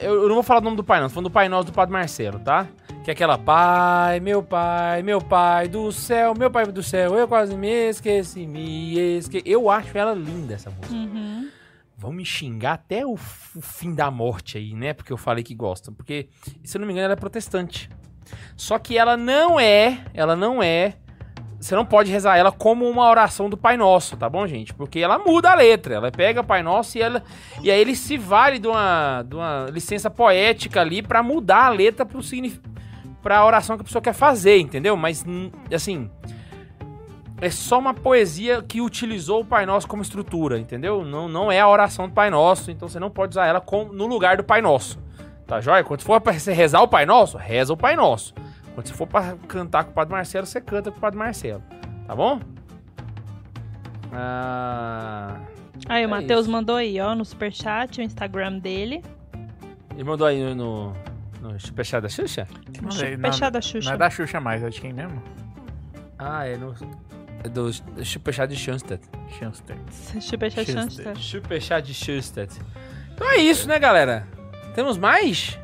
Eu, eu não vou falar o nome do pai, não. Tô falando do Pai Nosso do Padre Marcelo, tá? Que é aquela Pai, meu pai, meu pai do céu, meu pai do céu, eu quase me esqueci, me esqueci. Eu acho ela linda, essa música. Uhum. Vão me xingar até o, o fim da morte aí, né? Porque eu falei que gostam. Porque, se eu não me engano, ela é protestante. Só que ela não é, ela não é. Você não pode rezar ela como uma oração do Pai Nosso, tá bom, gente? Porque ela muda a letra. Ela pega Pai Nosso e ela e aí ele se vale de uma, de uma licença poética ali pra mudar a letra pro signif- pra oração que a pessoa quer fazer, entendeu? Mas assim, é só uma poesia que utilizou o Pai Nosso como estrutura, entendeu? Não, não é a oração do Pai Nosso, então você não pode usar ela como- no lugar do Pai Nosso. Tá joia? Quando for pra você rezar o Pai Nosso, reza o Pai Nosso. Quando você for pra cantar com o Padre Marcelo, você canta com o Padre Marcelo. Tá bom? Ah, Aí, o É Matheus isso. mandou aí, ó, no superchat, o Instagram dele. ele mandou aí no, no, no Superchat da Xuxa? Mandei, Superchat da Não Xuxa. é da Xuxa mais, é de quem mesmo? Ah, é no. É do Superchat de Schoenstatt. Chanster. Superchat de Schoenstatt. Então é isso, né, galera? Temos mais?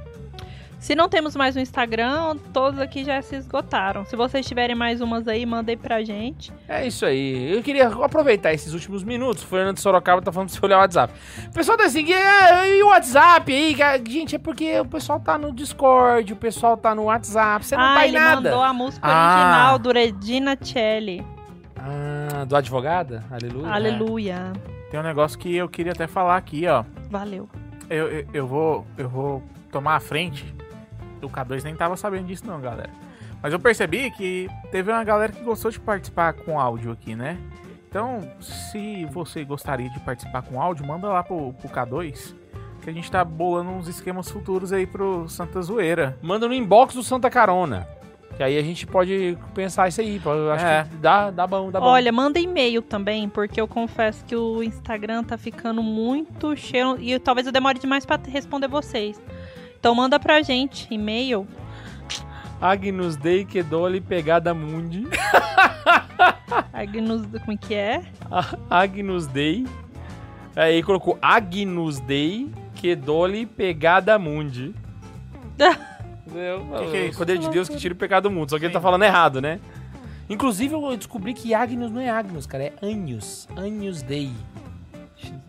Se não temos mais um Instagram, todos aqui já se esgotaram. Se vocês tiverem mais umas aí, mandem pra gente. É isso aí. Eu queria aproveitar esses últimos minutos. O Fernando de Sorocaba tá falando pra você olhar o WhatsApp. O pessoal tá assim, "Ah, e o WhatsApp aí? cara?" Gente, é porque o pessoal tá no Discord, o pessoal tá no WhatsApp, você não ah, tá em ele nada. mandou a música Ah. original do Regina Celli. Ah, do advogada? Aleluia. Aleluia. Tem um negócio que eu queria até falar aqui, ó. Valeu. Eu, eu, eu vou eu vou tomar a frente. O K2 nem tava sabendo disso não, galera. Mas eu percebi que teve uma galera que gostou de participar com áudio aqui, né? Então, se você gostaria de participar com áudio, manda lá pro, pro K2. Que a gente tá bolando uns esquemas futuros aí pro Santa Zoeira. Manda no inbox do Santa Carona. Que aí a gente pode pensar isso aí. acho É. que dá, dá bom, dá bom. Olha, manda e-mail também, porque eu confesso que o Instagram tá ficando muito cheio e talvez eu demore demais pra responder vocês. Então manda pra gente e-mail. Agnus Dei que dole pegada mundi. Agnus, como é que é? Agnus Dei. Aí colocou Agnus Dei que dole pegada mundi. Entendeu? Que que é isso? Poder de Deus que tira o pecado do mundo. Só que ele tá falando errado, né? Inclusive eu descobri que Agnus não é Agnus, cara. É Agnus. Agnus Dei.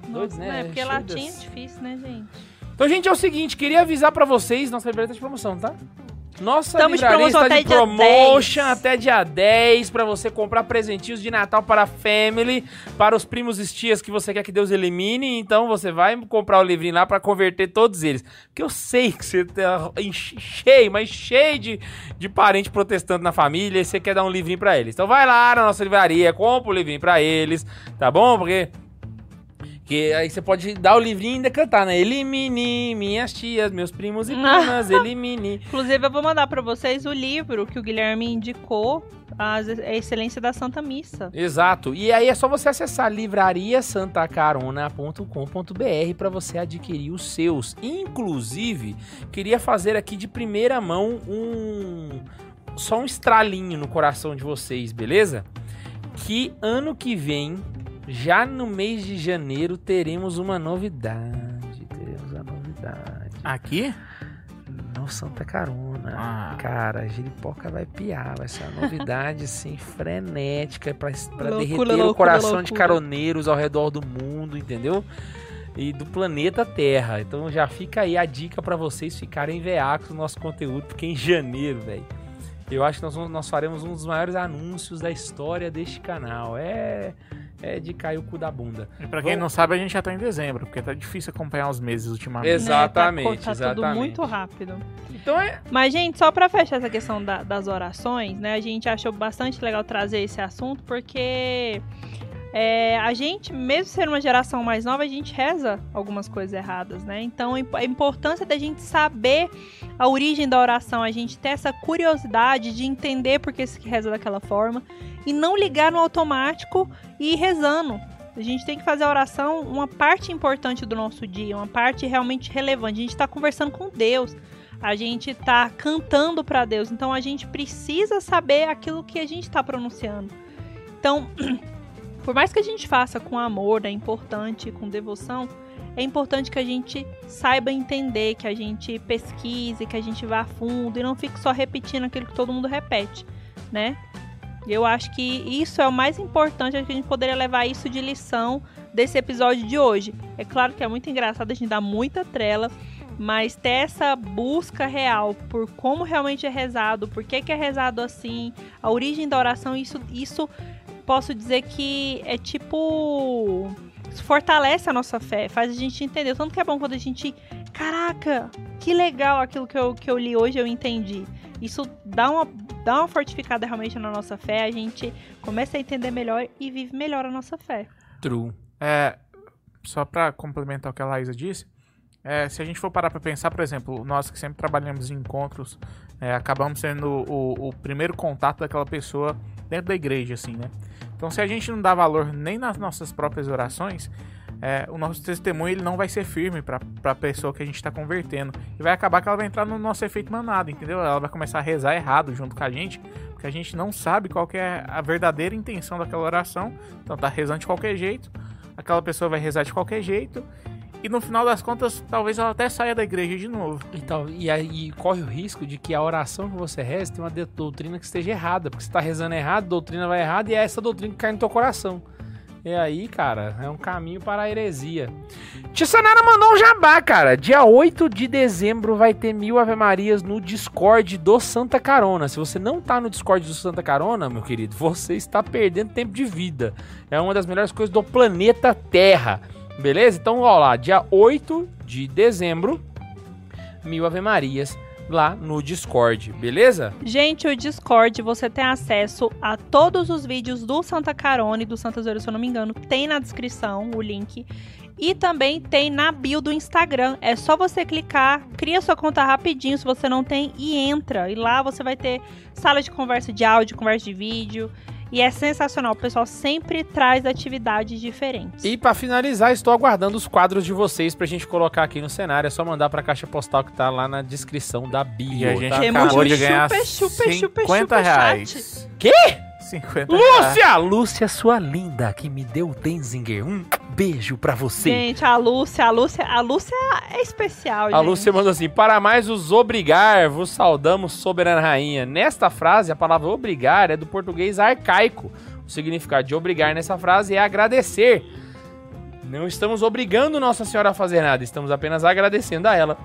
Doido, né? é porque Cheio latim é difícil, né, gente? Então, gente, é o seguinte, queria avisar pra vocês, nossa livraria tá de promoção, tá? Nossa Estamos livraria está de até dia promotion 10. até dia 10 pra você comprar presentinhos de Natal para a family, para os primos e tias que você quer que Deus elimine, então você vai comprar o livrinho lá pra converter todos eles. Porque eu sei que você tá cheio, mas cheio de, de parente protestante na família e você quer dar um livrinho pra eles. Então vai lá na nossa livraria, compra o livrinho pra eles, tá bom? Porque que aí você pode dar o livrinho e ainda cantar, né? Elimine minhas tias, meus primos e primas, elimine. Inclusive, eu vou mandar pra vocês o livro que o Guilherme indicou, A Excelência da Santa Missa. Exato. E aí é só você acessar livrariasantacarona.com.br para você adquirir os seus. Inclusive, queria fazer aqui de primeira mão um só um estralinho no coração de vocês, beleza? Que ano que vem, já no mês de janeiro, teremos uma novidade. Teremos uma novidade. Aqui? No Santa Carona. Ah. Cara, a giripoca vai piar. Vai ser uma novidade, assim, frenética pra, pra Loucura, derreter o loucura, coração de loucura. caroneiros ao redor do mundo, entendeu? E do planeta Terra. Então já fica aí a dica pra vocês ficarem veacos no nosso conteúdo, porque em janeiro, velho, eu acho que nós, vamos- nós faremos um dos maiores anúncios da história deste canal. É, é de cair o cu da bunda. E pra quem não sabe, a gente já tá em dezembro, porque tá difícil acompanhar os meses ultimamente. Exatamente, Né? Tá, tá tudo exatamente. muito rápido. Então é. Mas, gente, só pra fechar essa questão da- das orações, né? A gente achou bastante legal trazer esse assunto, porque é, a gente, mesmo sendo uma geração mais nova, a gente reza algumas coisas erradas, né? Então, a imp- a importância da gente saber a origem da oração, a gente ter essa curiosidade de entender por que se reza daquela forma e não ligar no automático e ir rezando. A gente tem que fazer a oração uma parte importante do nosso dia, uma parte realmente relevante. A gente está conversando com Deus a gente tá cantando para Deus. Então a gente precisa saber aquilo que a gente está pronunciando. Então, por mais que a gente faça com amor, é importante, com devoção, é importante que a gente saiba entender, que a gente pesquise, que a gente vá a fundo e não fique só repetindo aquilo que todo mundo repete, né? Eu acho que isso é o mais importante, acho que a gente poderia levar isso de lição desse episódio de hoje. É claro que é muito engraçado, a gente dá muita trela, mas ter essa busca real por como realmente é rezado, por que, que é rezado assim, a origem da oração, isso, isso posso dizer que é tipo. Isso fortalece a nossa fé, faz a gente entender. Tanto que é bom quando a gente. Caraca, que legal aquilo que eu, que eu li hoje, eu entendi. Isso dá uma, dá uma fortificada realmente na nossa fé, a gente começa a entender melhor e vive melhor a nossa fé. True. É, só pra complementar o que a Laísa disse, é, se a gente for parar pra pensar, por exemplo, nós que sempre trabalhamos em encontros, é, acabamos sendo o, o primeiro contato daquela pessoa dentro da igreja, assim, né? Então, se a gente não dá valor nem nas nossas próprias orações, é, o nosso testemunho ele não vai ser firme pra, pra pessoa que a gente tá convertendo. E vai acabar que ela vai entrar no nosso efeito manada, entendeu? Ela vai começar a rezar errado junto com a gente, porque a gente não sabe qual é a verdadeira intenção daquela oração. Então, tá rezando de qualquer jeito, aquela pessoa vai rezar de qualquer jeito. E no final das contas, talvez ela até saia da igreja de novo. Então, e aí corre o risco de que a oração que você reza tem uma doutrina que esteja errada, porque você está rezando errado, a doutrina vai errada e é essa doutrina que cai no teu coração. E aí, cara, é um caminho para a heresia. Tia Sanara mandou um jabá, cara. Dia 8 de dezembro vai ter mil Ave Marias no Discord do Santa Carona. Se você não tá no Discord do Santa Carona, meu querido, você está perdendo tempo de vida. É uma das melhores coisas do planeta Terra. Beleza? Então, ó lá, dia 8 de dezembro, mil Ave Marias lá no Discord, beleza? Gente, o Discord, você tem acesso a todos os vídeos do Santa Carone do Santa Zoeira, se eu não me engano. Tem na descrição o link. E também tem na bio do Instagram. É só você clicar, cria sua conta rapidinho se você não tem e entra. E lá você vai ter sala de conversa de áudio, conversa de vídeo. E é sensacional, o pessoal sempre traz atividades diferentes. E pra finalizar, estou aguardando os quadros de vocês pra gente colocar aqui no cenário. É só mandar pra caixa postal que tá lá na descrição da bio. E a gente tá? Acabou de ganhar chupa, chupa, 50 chupa reais. Quê? 50 reais. Lúcia! Lúcia, sua linda, que me deu o Denzinger. Um beijo pra você. Gente, a Lúcia, a Lúcia, a Lúcia é especial, A gente. Lúcia mandou assim: Para mais os obrigar, vos saudamos, soberana rainha. Nesta frase, a palavra obrigar é do português arcaico. O significado de obrigar nessa frase é agradecer. Não estamos obrigando Nossa Senhora a fazer nada, estamos apenas agradecendo a ela.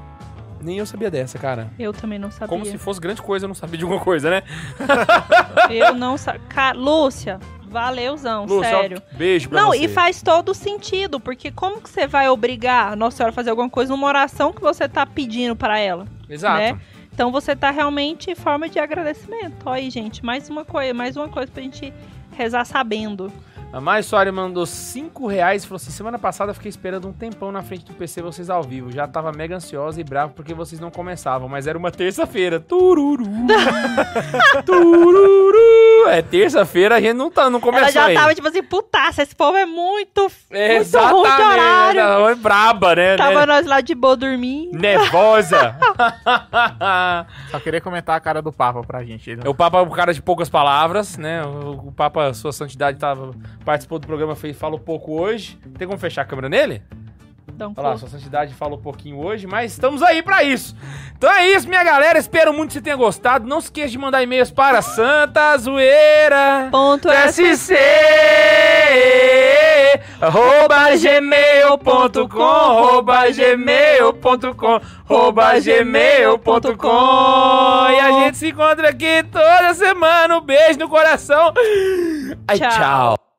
Nem eu sabia dessa, cara. Eu também não sabia. Como se fosse grande coisa, eu não sabia de alguma coisa, né? Eu não sabia. Lúcia, valeuzão, Lúcia, sério. ó, beijo pra Não, você. e faz todo sentido, porque como que você vai obrigar a Nossa Senhora a fazer alguma coisa numa oração que você tá pedindo pra ela? Exato. né? Então você tá realmente em forma de agradecimento. Ó aí, gente, mais uma coisa, mais uma coisa pra gente rezar sabendo. A Mais Soares mandou 5 reais e falou assim: semana passada fiquei esperando um tempão na frente do PC vocês ao vivo. Já tava mega ansiosa e bravo porque vocês não começavam, mas era uma terça-feira. Tururu. Tururu. É terça-feira, a gente não, tá, não começou Ela já ainda. tava tipo assim, putaça, esse povo é muito, É, muito ruim de horário. Ela é braba, né? Tava né? nós lá de boa dormindo. Nervosa. Só queria comentar a cara do Papa pra gente. O Papa é um cara de poucas palavras, né? O, o Papa, Sua Santidade, tava, participou do programa, fez, falou pouco hoje. Tem como fechar a câmera nele? Então, Olha lá, Sua Santidade falou pouquinho hoje, mas estamos aí pra isso. Então é isso, minha galera. Espero muito que você tenha gostado. Não se esqueça de mandar e-mails para Santa Zoeira. ponto SC arroba gmail.com arroba gmail.com arroba gmail.com E a gente se encontra aqui toda semana. Um beijo no coração. Ai, Tchau. tchau.